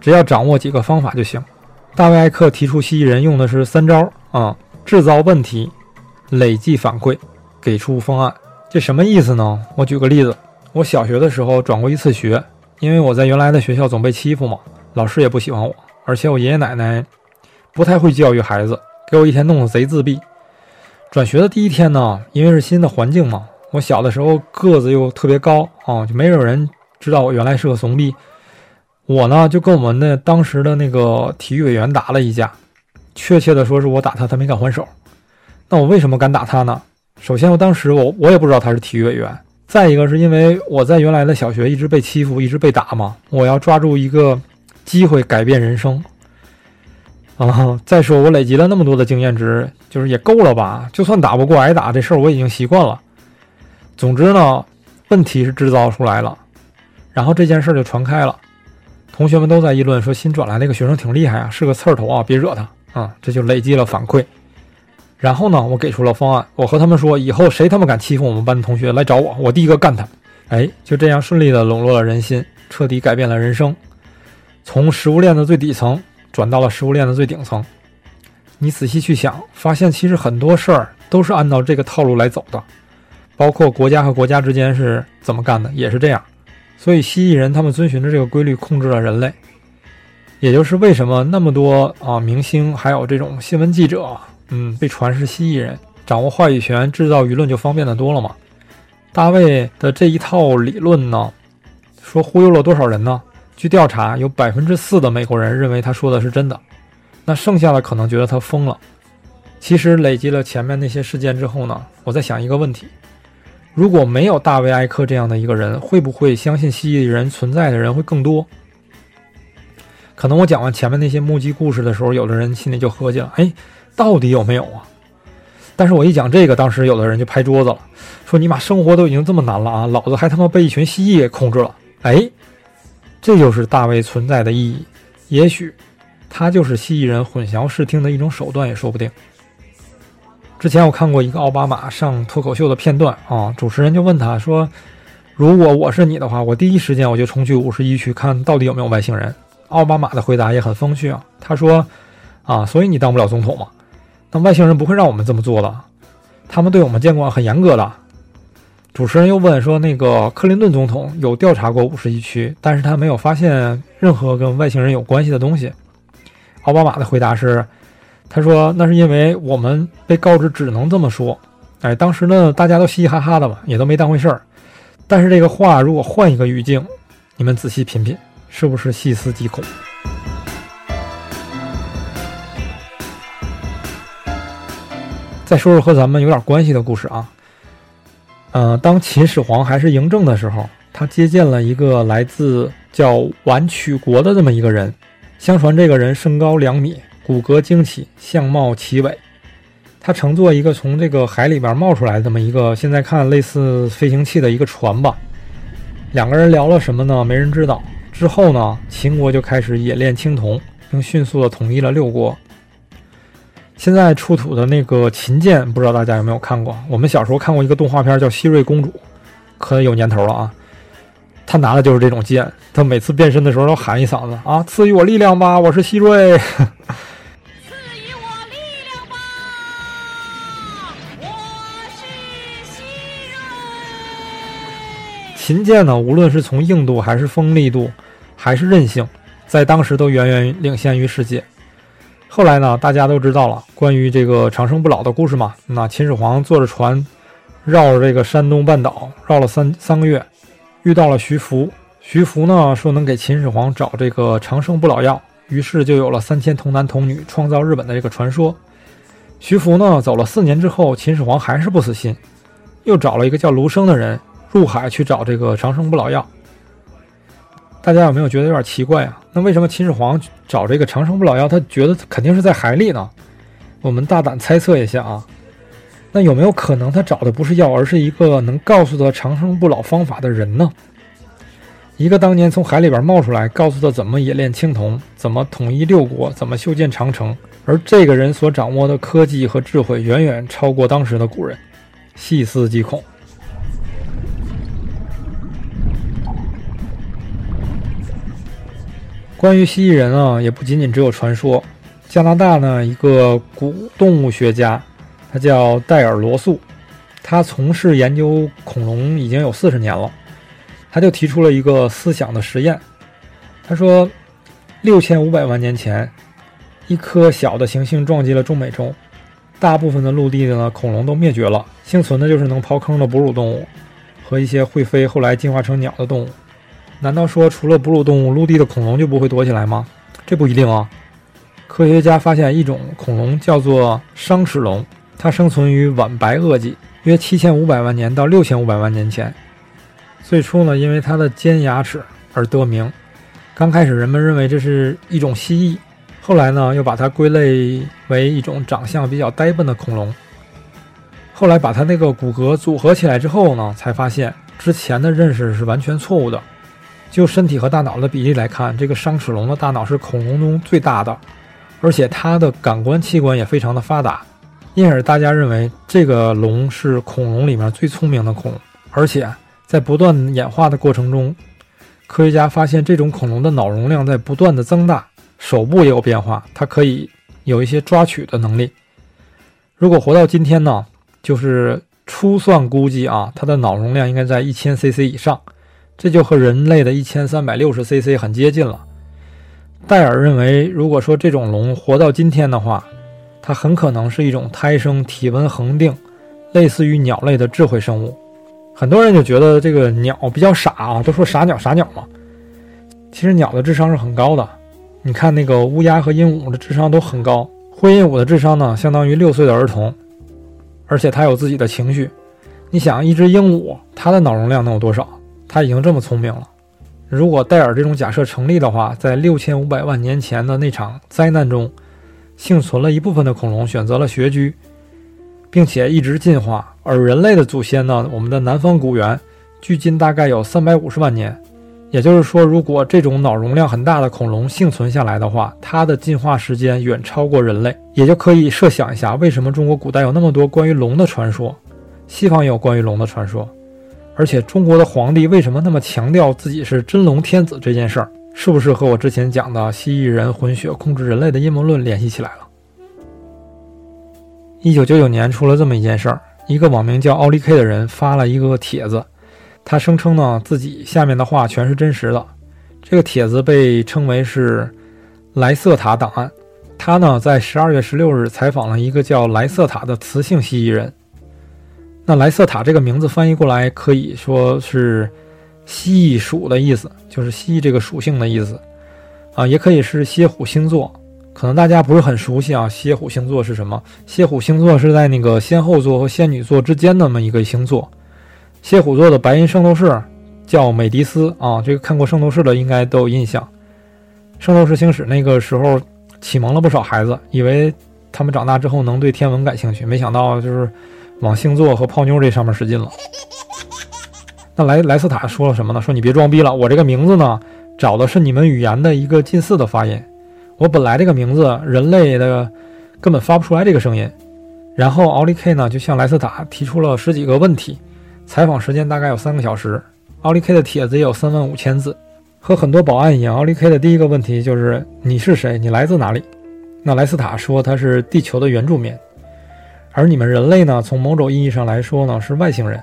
[SPEAKER 4] 只要掌握几个方法就行。大卫·艾克提出蜥蜴人用的是三招啊：制造问题、累计反馈、给出方案。这什么意思呢？我举个例子，我小学的时候转过一次学，因为我在原来的学校总被欺负嘛，老师也不喜欢我，而且我爷爷奶奶不太会教育孩子，给我一天弄得贼自闭。转学的第一天呢，因为是新的环境嘛。我小的时候个子又特别高啊，就没有人知道我原来是个怂逼。我呢就跟我们的当时的那个体育委员打了一架，确切的说是我打他，他没敢还手。那我为什么敢打他呢？首先，我当时我我也不知道他是体育委员。再一个是因为我在原来的小学一直被欺负，一直被打嘛，我要抓住一个机会改变人生。啊，再说我累积了那么多的经验值，就是也够了吧？就算打不过挨打这事儿，我已经习惯了。总之呢，问题是制造出来了，然后这件事儿就传开了，同学们都在议论说新转来那个学生挺厉害啊，是个刺儿头啊，别惹他啊，这就累积了反馈。然后呢，我给出了方案，我和他们说，以后谁他妈敢欺负我们班的同学来找我，我第一个干他。哎，就这样顺利的笼络了人心，彻底改变了人生，从食物链的最底层转到了食物链的最顶层。你仔细去想，发现其实很多事儿都是按照这个套路来走的。包括国家和国家之间是怎么干的，也是这样。所以蜥蜴人他们遵循着这个规律控制了人类，也就是为什么那么多啊明星还有这种新闻记者，嗯，被传是蜥蜴人，掌握话语权，制造舆论就方便的多了嘛。大卫的这一套理论呢，说忽悠了多少人呢？据调查，有百分之四的美国人认为他说的是真的，那剩下的可能觉得他疯了。其实累积了前面那些事件之后呢，我在想一个问题：如果没有大卫·艾克这样的一个人，会不会相信蜥蜴人存在的人会更多？可能我讲完前面那些目击故事的时候，有的人心里就合计了：哎，到底有没有啊？但是我一讲这个，当时有的人就拍桌子了，说：“你妈生活都已经这么难了啊，老子还他妈被一群蜥蜴给控制了！”哎，这就是大卫存在的意义。也许，他就是蜥蜴人混淆视听的一种手段也说不定。之前我看过一个奥巴马上脱口秀的片段啊，主持人就问他说：“如果我是你的话，我第一时间我就冲去五十一区看到底有没有外星人。”奥巴马的回答也很风趣啊，他说：“啊，所以你当不了总统嘛？那外星人不会让我们这么做的，他们对我们监管很严格的。”主持人又问说：“那个克林顿总统有调查过五十一区，但是他没有发现任何跟外星人有关系的东西。”奥巴马的回答是：“他说那是因为我们被告知只能这么说。哎，当时呢大家都嘻嘻哈哈的嘛，也都没当回事儿。但是这个话如果换一个语境，你们仔细品品。”是不是细思极恐？再说说和咱们有点关系的故事啊。呃，当秦始皇还是嬴政的时候，他接见了一个来自叫宛曲国的这么一个人。相传这个人身高两米，骨骼惊奇，相貌奇伟。他乘坐一个从这个海里边冒出来的这么一个，现在看类似飞行器的一个船吧。两个人聊了什么呢？没人知道。之后呢，秦国就开始冶炼青铜，并迅速的统一了六国。现在出土的那个秦剑，不知道大家有没有看过？我们小时候看过一个动画片，叫《希瑞公主》，可有年头了啊。她拿的就是这种剑，她每次变身的时候都喊一嗓子啊：“赐予我力量吧，我是希瑞。”秦剑呢，无论是从硬度还是锋利度。还是韧性，在当时都远远领先于世界。后来呢，大家都知道了关于这个长生不老的故事嘛。那秦始皇坐着船，绕着这个山东半岛绕了三三个月，遇到了徐福。徐福呢说能给秦始皇找这个长生不老药，于是就有了三千童男童女创造日本的这个传说。徐福呢走了四年之后，秦始皇还是不死心，又找了一个叫卢生的人入海去找这个长生不老药。大家有没有觉得有点奇怪啊？那为什么秦始皇找这个长生不老药，他觉得肯定是在海里呢？我们大胆猜测一下啊，那有没有可能他找的不是药，而是一个能告诉他长生不老方法的人呢？一个当年从海里边冒出来，告诉他怎么冶炼青铜，怎么统一六国，怎么修建长城，而这个人所掌握的科技和智慧远远超过当时的古人，细思极恐。关于蜥蜴人啊，也不仅仅只有传说。加拿大呢，一个古动物学家，他叫戴尔·罗素，他从事研究恐龙已经有四十年了。他就提出了一个思想的实验。他说，六千五百万年前，一颗小的行星撞击了中美洲，大部分的陆地的呢恐龙都灭绝了，幸存的就是能刨坑的哺乳动物和一些会飞后来进化成鸟的动物。难道说除了哺乳动物，陆地的恐龙就不会躲起来吗？这不一定啊。科学家发现一种恐龙叫做商齿龙，它生存于晚白垩纪，约七千五百万年到六千五百万年前。最初呢，因为它的尖牙齿而得名。刚开始人们认为这是一种蜥蜴，后来呢又把它归类为一种长相比较呆笨的恐龙。后来把它那个骨骼组合起来之后呢，才发现之前的认识是完全错误的。就身体和大脑的比例来看，这个商齿龙的大脑是恐龙中最大的，而且它的感官器官也非常的发达，因而大家认为这个龙是恐龙里面最聪明的恐龙。而且在不断演化的过程中，科学家发现这种恐龙的脑容量在不断的增大，手部也有变化，它可以有一些抓取的能力。如果活到今天呢，就是初算估计啊，它的脑容量应该在一千 CC 以上。这就和人类的一千三百六十 cc 很接近了。戴尔认为，如果说这种龙活到今天的话，它很可能是一种胎生、体温恒定、类似于鸟类的智慧生物。很多人就觉得这个鸟比较傻啊，都说傻鸟傻鸟嘛。其实鸟的智商是很高的。你看那个乌鸦和鹦鹉的智商都很高，灰鹦鹉的智商呢，相当于六岁的儿童，而且它有自己的情绪。你想，一只鹦鹉，它的脑容量能有多少？它已经这么聪明了。如果戴尔这种假设成立的话，在六千五百万年前的那场灾难中，幸存了一部分的恐龙选择了穴居，并且一直进化。而人类的祖先呢，我们的南方古猿，距今大概有三百五十万年。也就是说，如果这种脑容量很大的恐龙幸存下来的话，它的进化时间远超过人类，也就可以设想一下，为什么中国古代有那么多关于龙的传说，西方也有关于龙的传说，而且中国的皇帝为什么那么强调自己是真龙天子这件事儿，是不是和我之前讲的蜥蜴人混血控制人类的阴谋论联系起来了？一九九九年出了这么一件事儿，一个网名叫奥利 K 的人发了一个帖子。他声称呢，自己下面的话全是真实的。这个帖子被称为是莱瑟塔档案。他呢，在十二月十六日采访了一个叫莱瑟塔的雌性蜥蜴人。那莱瑟塔这个名字翻译过来可以说是蜥蜴属的意思，就是蜥蜴这个属性的意思啊，也可以是蝎虎星座。可能大家不是很熟悉啊，蝎虎星座是什么？蝎虎星座是在那个仙后座和仙女座之间那么一个星座。蝎虎座的白银圣斗士叫美迪斯啊，这个看过圣斗士的应该都有印象。圣斗士星矢那个时候启蒙了不少孩子，以为他们长大之后能对天文感兴趣，没想到就是往星座和泡妞这上面使劲了。那莱莱斯塔说了什么呢？说你别装逼了，我这个名字呢找的是你们语言的一个近似的发音。我本来这个名字人类的根本发不出来这个声音。然后奥利 K 呢就向莱斯塔提出了十几个问题。采访时间大概有三个小时，奥利 K 的帖子也有三万五千字。和很多保安一样，奥利 K 的第一个问题就是：“你是谁？你来自哪里？”那莱斯塔说他是地球的原住民，而你们人类呢？从某种意义上来说呢，是外星人，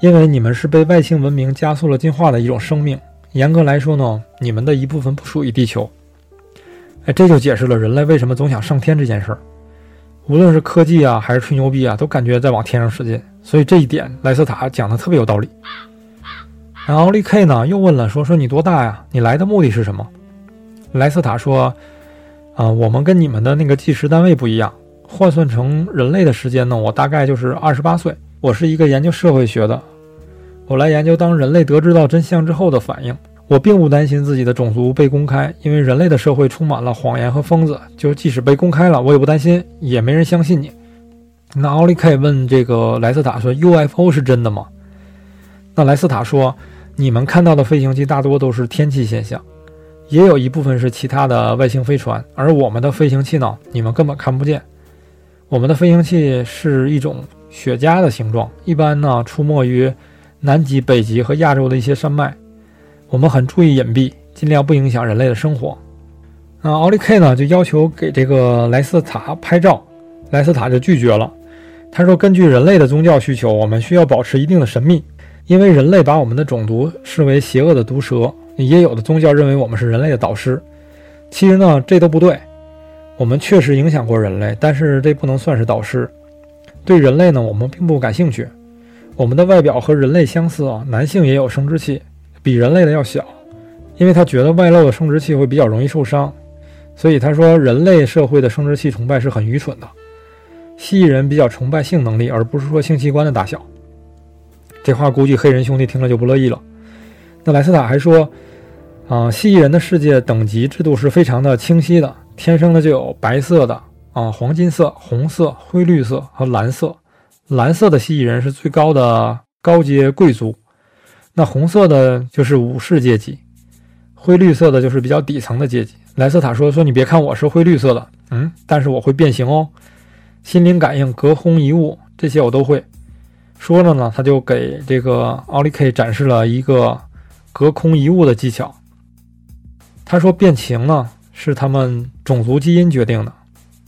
[SPEAKER 4] 因为你们是被外星文明加速了进化的一种生命。严格来说呢，你们的一部分不属于地球。哎，这就解释了人类为什么总想上天这件事儿。无论是科技啊，还是吹牛逼啊，都感觉在往天上使劲。所以这一点，莱斯塔讲的特别有道理。然后奥利 K 呢又问了，说说你多大呀？你来的目的是什么？莱斯塔说，啊，我们跟你们的那个计时单位不一样，换算成人类的时间呢，我大概就是二十八岁。我是一个研究社会学的，我来研究当人类得知到真相之后的反应。我并不担心自己的种族被公开，因为人类的社会充满了谎言和疯子。就即使被公开了，我也不担心，也没人相信你。那奥利 K 问这个莱斯塔说：“UFO 是真的吗？”那莱斯塔说：“你们看到的飞行器大多都是天气现象，也有一部分是其他的外星飞船。而我们的飞行器呢，你们根本看不见。我们的飞行器是一种雪茄的形状，一般呢出没于南极、北极和亚洲的一些山脉。我们很注意隐蔽，尽量不影响人类的生活。那奥利 K 呢就要求给这个莱斯塔拍照，莱斯塔就拒绝了。”他说：“根据人类的宗教需求，我们需要保持一定的神秘，因为人类把我们的种族视为邪恶的毒蛇。也有的宗教认为我们是人类的导师。其实呢，这都不对。我们确实影响过人类，但是这不能算是导师。对人类呢，我们并不感兴趣。我们的外表和人类相似啊，男性也有生殖器，比人类的要小，因为他觉得外露的生殖器会比较容易受伤。所以他说，人类社会的生殖器崇拜是很愚蠢的。”蜥蜴人比较崇拜性能力，而不是说性器官的大小。这话估计黑人兄弟听了就不乐意了。那莱斯塔还说，啊，蜥蜴人的世界等级制度是非常的清晰的，天生的就有白色的啊、黄金色、红色、灰绿色和蓝色。蓝色的蜥蜴人是最高的高阶贵族，那红色的就是武士阶级，灰绿色的就是比较底层的阶级。莱斯塔说：“说你别看我是灰绿色的，嗯，但是我会变形哦。”心灵感应、隔空移物这些我都会。说着呢，他就给这个奥利 K 展示了一个隔空移物的技巧。他说变形呢是他们种族基因决定的。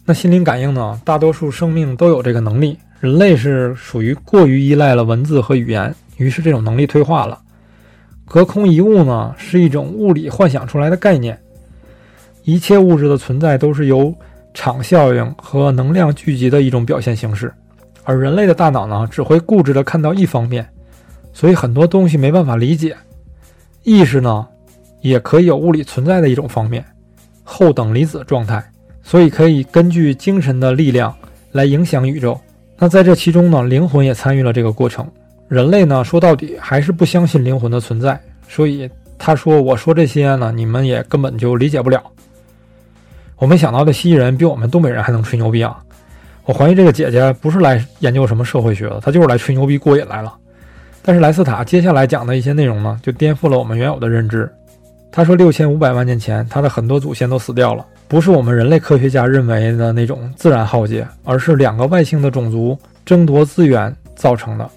[SPEAKER 4] 那心灵感应呢，大多数生命都有这个能力，人类是属于过于依赖了文字和语言，于是这种能力退化了。隔空移物呢是一种物理幻想出来的概念，一切物质的存在都是由。场效应和能量聚集的一种表现形式，而人类的大脑呢，只会固执地看到一方面，所以很多东西没办法理解。意识呢，也可以有物理存在的一种方面，后等离子状态，所以可以根据精神的力量来影响宇宙。那在这其中呢，灵魂也参与了这个过程。人类呢，说到底还是不相信灵魂的存在，所以他说：“我说这些呢，你们也根本就理解不了。”我没想到这蜥蜴人比我们东北人还能吹牛逼啊！我怀疑这个姐姐不是来研究什么社会学的，她就是来吹牛逼过瘾来了。但是莱斯塔接下来讲的一些内容呢，就颠覆了我们原有的认知。他说，六千五百万年前，他的很多祖先都死掉了，不是我们人类科学家认为的那种自然浩劫，而是两个外星的种族争夺资源造成的。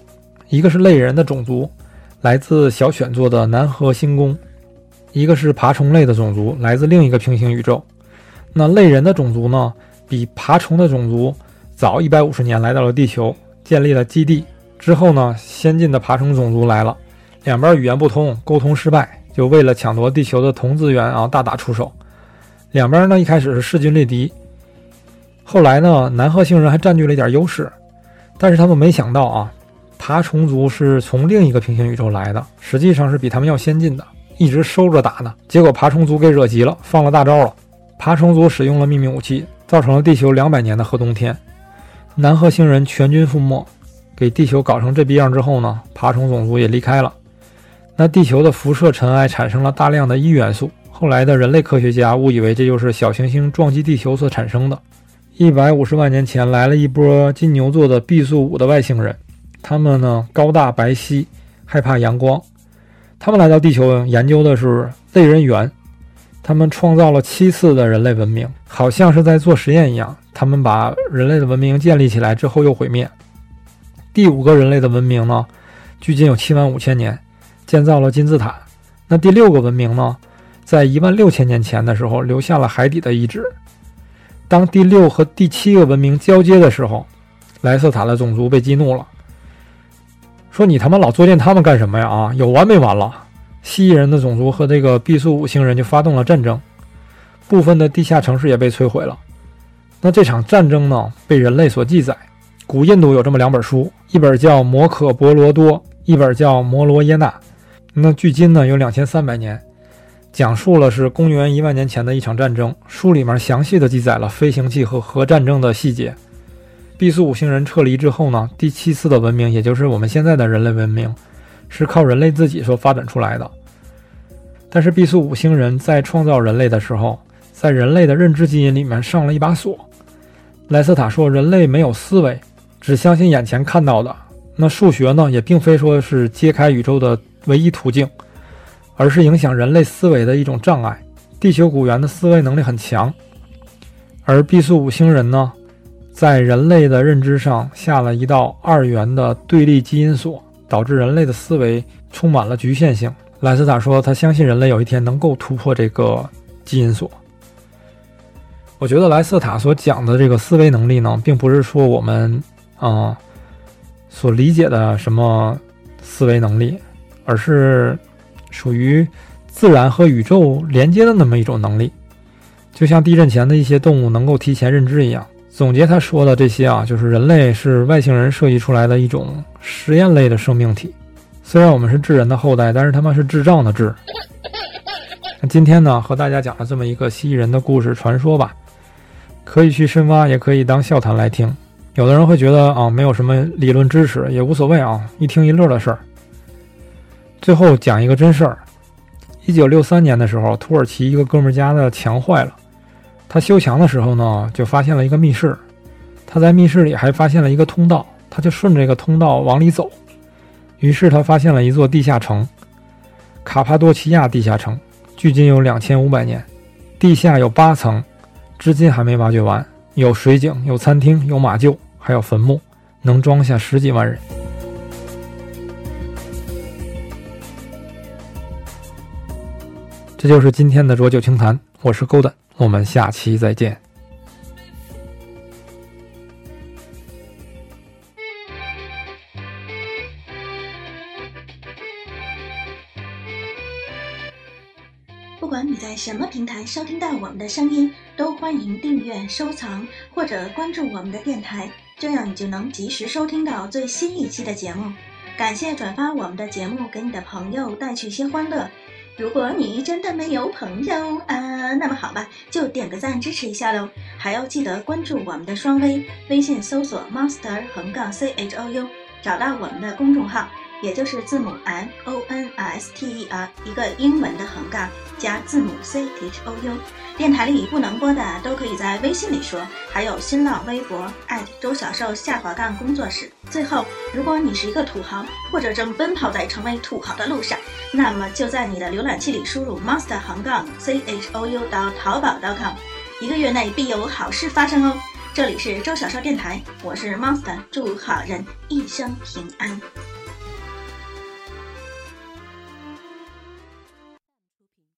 [SPEAKER 4] 一个是类人的种族，来自小犬座的南河星宫；一个是爬虫类的种族，来自另一个平行宇宙。那类人的种族呢，比爬虫的种族早一百五十年来到了地球，建立了基地。之后呢，先进的爬虫种族来了，两边语言不通，沟通失败，就为了抢夺地球的铜资源啊，大打出手。两边呢一开始是势均力敌，后来呢，南鹤星人还占据了一点优势，但是他们没想到啊，爬虫族是从另一个平行宇宙来的，实际上是比他们要先进的，一直收着打呢。结果爬虫族给惹急了，放了大招了。爬虫族使用了秘密武器，造成了地球两百年的核冬天，南鹤星人全军覆没。给地球搞成这逼样之后呢，爬虫种族也离开了。那地球的辐射尘埃产生了大量的铱元素，后来的人类科学家误以为这就是小行星撞击地球所产生的。一百五十万年前来了一波金牛座的 B 宿五的外星人，他们呢高大白皙，害怕阳光。他们来到地球研究的是类人猿，他们创造了七次的人类文明，好像是在做实验一样。他们把人类的文明建立起来之后又毁灭。第五个人类的文明呢，距今有七万五千年，建造了金字塔。那第六个文明呢，在一万六千年前的时候留下了海底的遗址。当第六和第七个文明交接的时候，莱瑟塔的种族被激怒了，说：“你他妈老作践他们干什么呀？啊，有完没完了？”蜥蜴人的种族和这个毕宿五星人就发动了战争，部分的地下城市也被摧毁了。那这场战争呢，被人类所记载。古印度有这么两本书，一本叫《摩诃婆罗多》，一本叫《摩罗耶那》。那距今呢有两千三百年，讲述了是公元一万年前的一场战争。书里面详细的记载了飞行器和核战争的细节。毕宿五星人撤离之后呢，第七次的文明，也就是我们现在的人类文明，是靠人类自己所发展出来的。但是毕宿五星人在创造人类的时候，在人类的认知基因里面上了一把锁。莱斯塔说，人类没有思维。只相信眼前看到的，那数学呢，也并非说是揭开宇宙的唯一途径，而是影响人类思维的一种障碍。地球古猿的思维能力很强，而毕宿五星人呢，在人类的认知上下了一道二元的对立基因锁，导致人类的思维充满了局限性。莱斯塔说，他相信人类有一天能够突破这个基因锁。我觉得莱斯塔所讲的这个思维能力呢，并不是说我们。啊，所理解的什么思维能力，而是属于自然和宇宙连接的那么一种能力，就像地震前的一些动物能够提前认知一样。总结他说的这些啊，就是人类是外星人设计出来的一种实验类的生命体。虽然我们是智人的后代，但是他们是智障的智。那今天呢，和大家讲了这么一个蜥蜴人的故事传说吧，可以去深挖，也可以当笑谈来听。有的人会觉得啊，没有什么理论支持也无所谓啊，一听一乐的事儿。最后讲一个真事儿：一九六三年的时候，土耳其一个哥们儿家的墙坏了，他修墙的时候呢，就发现了一个密室。他在密室里还发现了一个通道，他就顺着这个通道往里走。于是他发现了一座地下城——卡帕多奇亚地下城，距今有两千五百年，地下有八层，至今还没挖掘完。有水井，有餐厅，有马厩，还有坟墓，能装下十几万人。这就是今天的浊酒清谈，我是勾 n 我们下期再见。
[SPEAKER 2] 不管你在什么平台收听到我们的声音，都欢迎订阅、收藏或者关注我们的电台，这样你就能及时收听到最新一期的节目。感谢转发我们的节目给你的朋友，带去些欢乐。如果你真的没有朋友啊，那么好吧，就点个赞支持一下喽。还要记得关注我们的双微，微信搜索 monster 横杠 c h o u，找到我们的公众号。也就是字母 M O N S T E R 一个英文的横杠加字母 C H O U，电台里不能播的都可以在微信里说，还有新浪微博周小瘦下滑杠工作室。最后，如果你是一个土豪，或者正奔跑在成为土豪的路上，那么就在你的浏览器里输入 monster 横杠 C H O U 到淘宝 .com，一个月内必有好事发生哦。这里是周小瘦电台，我是 monster，祝好人一生平安。